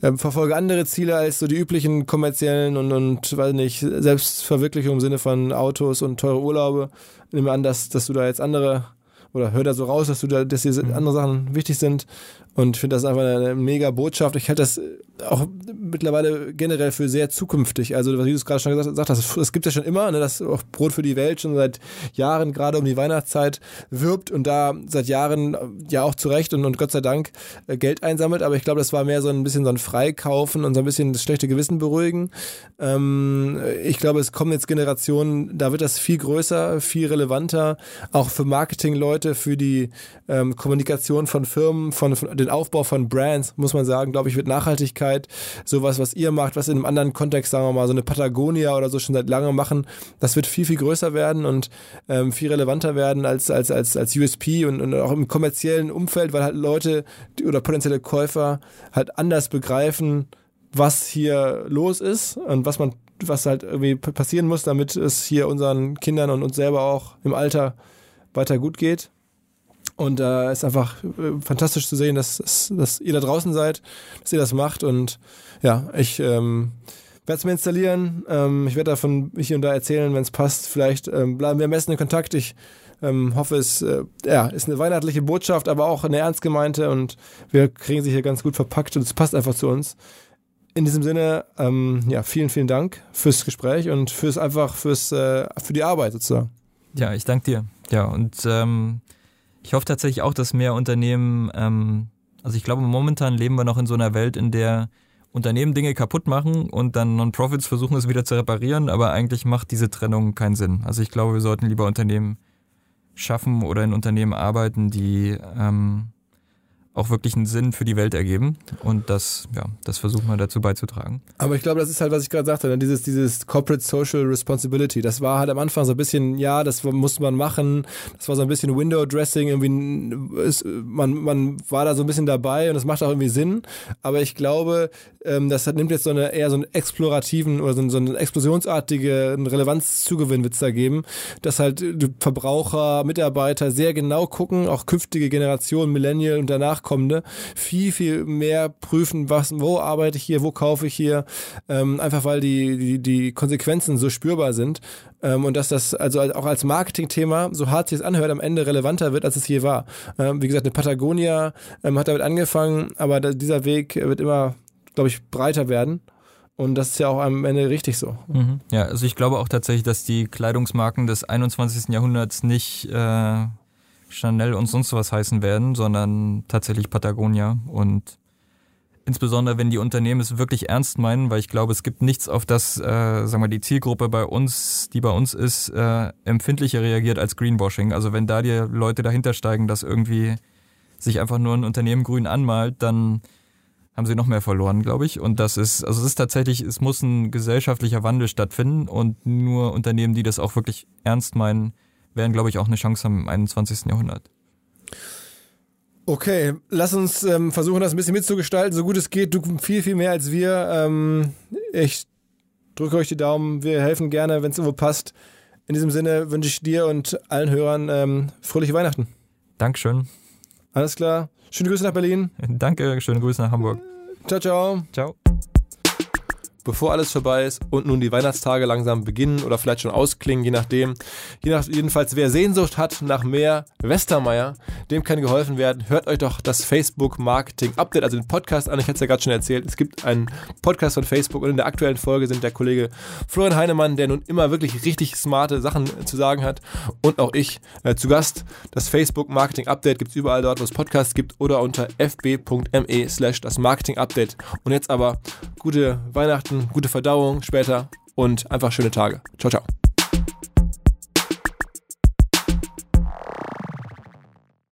äh, verfolge andere Ziele als so die üblichen kommerziellen und, und weiß nicht, Selbstverwirklichung im Sinne von Autos und teure Urlaube. Ich nehme an, dass, dass du da jetzt andere oder hör da so raus, dass du da, dass dir andere Sachen wichtig sind. Und ich finde das einfach eine, mega Botschaft. Ich halte das auch mittlerweile generell für sehr zukünftig. Also, was du gerade schon gesagt, hast, es gibt ja schon immer, ne, dass auch Brot für die Welt schon seit Jahren gerade um die Weihnachtszeit wirbt und da seit Jahren ja auch zu Recht und, und Gott sei Dank äh, Geld einsammelt. Aber ich glaube, das war mehr so ein bisschen so ein Freikaufen und so ein bisschen das schlechte Gewissen beruhigen. Ähm, ich glaube, es kommen jetzt Generationen, da wird das viel größer, viel relevanter, auch für Marketingleute, für die ähm, Kommunikation von Firmen, von, von den Aufbau von Brands, muss man sagen, glaube ich, wird Nachhaltigkeit, sowas, was ihr macht, was in einem anderen Kontext, sagen wir mal, so eine Patagonia oder so schon seit langem machen, das wird viel, viel größer werden und ähm, viel relevanter werden als, als, als, als USP und, und auch im kommerziellen Umfeld, weil halt Leute oder potenzielle Käufer halt anders begreifen, was hier los ist und was man, was halt irgendwie passieren muss, damit es hier unseren Kindern und uns selber auch im Alter weiter gut geht. Und da äh, ist einfach äh, fantastisch zu sehen, dass, dass, dass ihr da draußen seid, dass ihr das macht. Und ja, ich ähm, werde es mir installieren. Ähm, ich werde davon hier und da erzählen, wenn es passt. Vielleicht ähm, bleiben wir am besten in Kontakt. Ich ähm, hoffe, es äh, ja, ist eine weihnachtliche Botschaft, aber auch eine ernst gemeinte. Und wir kriegen sie hier ganz gut verpackt und es passt einfach zu uns. In diesem Sinne, ähm, ja, vielen, vielen Dank fürs Gespräch und fürs einfach fürs äh, für die Arbeit sozusagen. Ja, ich danke dir. Ja, und ähm, ich hoffe tatsächlich auch, dass mehr Unternehmen, ähm, also ich glaube, momentan leben wir noch in so einer Welt, in der Unternehmen Dinge kaputt machen und dann Non-Profits versuchen es wieder zu reparieren, aber eigentlich macht diese Trennung keinen Sinn. Also ich glaube, wir sollten lieber Unternehmen schaffen oder in Unternehmen arbeiten, die ähm, auch wirklich einen Sinn für die Welt ergeben. Und das, ja, das versuchen wir dazu beizutragen. Aber ich glaube, das ist halt, was ich gerade sagte, ne? dieses, dieses Corporate Social Responsibility. Das war halt am Anfang so ein bisschen, ja, das musste man machen. Das war so ein bisschen Window Dressing. Irgendwie, ist, man, man war da so ein bisschen dabei und es macht auch irgendwie Sinn. Aber ich glaube, ähm, das nimmt jetzt so eine eher so einen explorativen oder so, so eine explosionsartige Relevanzzugewinn wird es da geben, dass halt Verbraucher, Mitarbeiter sehr genau gucken, auch künftige Generationen, Millennial und danach kommende, viel, viel mehr prüfen, was, wo arbeite ich hier, wo kaufe ich hier, ähm, einfach weil die, die, die Konsequenzen so spürbar sind ähm, und dass das also auch als Marketingthema, so hart sich es anhört, am Ende relevanter wird, als es je war. Ähm, wie gesagt, eine Patagonia ähm, hat damit angefangen, aber da, dieser Weg wird immer, glaube ich, breiter werden. Und das ist ja auch am Ende richtig so. Mhm. Ja, also ich glaube auch tatsächlich, dass die Kleidungsmarken des 21. Jahrhunderts nicht äh, Chanel und sonst was heißen werden, sondern tatsächlich Patagonia. Und insbesondere wenn die Unternehmen es wirklich ernst meinen, weil ich glaube, es gibt nichts, auf das, äh, sagen wir, die Zielgruppe bei uns, die bei uns ist, äh, empfindlicher reagiert als Greenwashing. Also wenn da die Leute dahinter steigen, dass irgendwie sich einfach nur ein Unternehmen grün anmalt, dann haben sie noch mehr verloren, glaube ich. Und das ist, also es ist tatsächlich, es muss ein gesellschaftlicher Wandel stattfinden und nur Unternehmen, die das auch wirklich ernst meinen, werden, glaube ich, auch eine Chance haben im 21. Jahrhundert. Okay, lass uns ähm, versuchen, das ein bisschen mitzugestalten, so gut es geht. Du viel, viel mehr als wir. Ähm, ich drücke euch die Daumen. Wir helfen gerne, wenn es irgendwo passt. In diesem Sinne wünsche ich dir und allen Hörern ähm, fröhliche Weihnachten. Dankeschön. Alles klar. Schöne Grüße nach Berlin. Danke, schöne Grüße nach Hamburg. Ciao, ciao. Ciao. Bevor alles vorbei ist und nun die Weihnachtstage langsam beginnen oder vielleicht schon ausklingen, je nachdem. Je nach, jedenfalls, wer Sehnsucht hat nach mehr Westermeier, dem kann geholfen werden. Hört euch doch das Facebook Marketing Update, also den Podcast an. Ich hatte es ja gerade schon erzählt. Es gibt einen Podcast von Facebook und in der aktuellen Folge sind der Kollege Florian Heinemann, der nun immer wirklich richtig smarte Sachen zu sagen hat und auch ich äh, zu Gast. Das Facebook Marketing Update gibt es überall dort, wo es Podcasts gibt oder unter fb.me slash das Marketing Update. Und jetzt aber gute Weihnachten, gute Verdauung später und einfach schöne Tage. Ciao, ciao.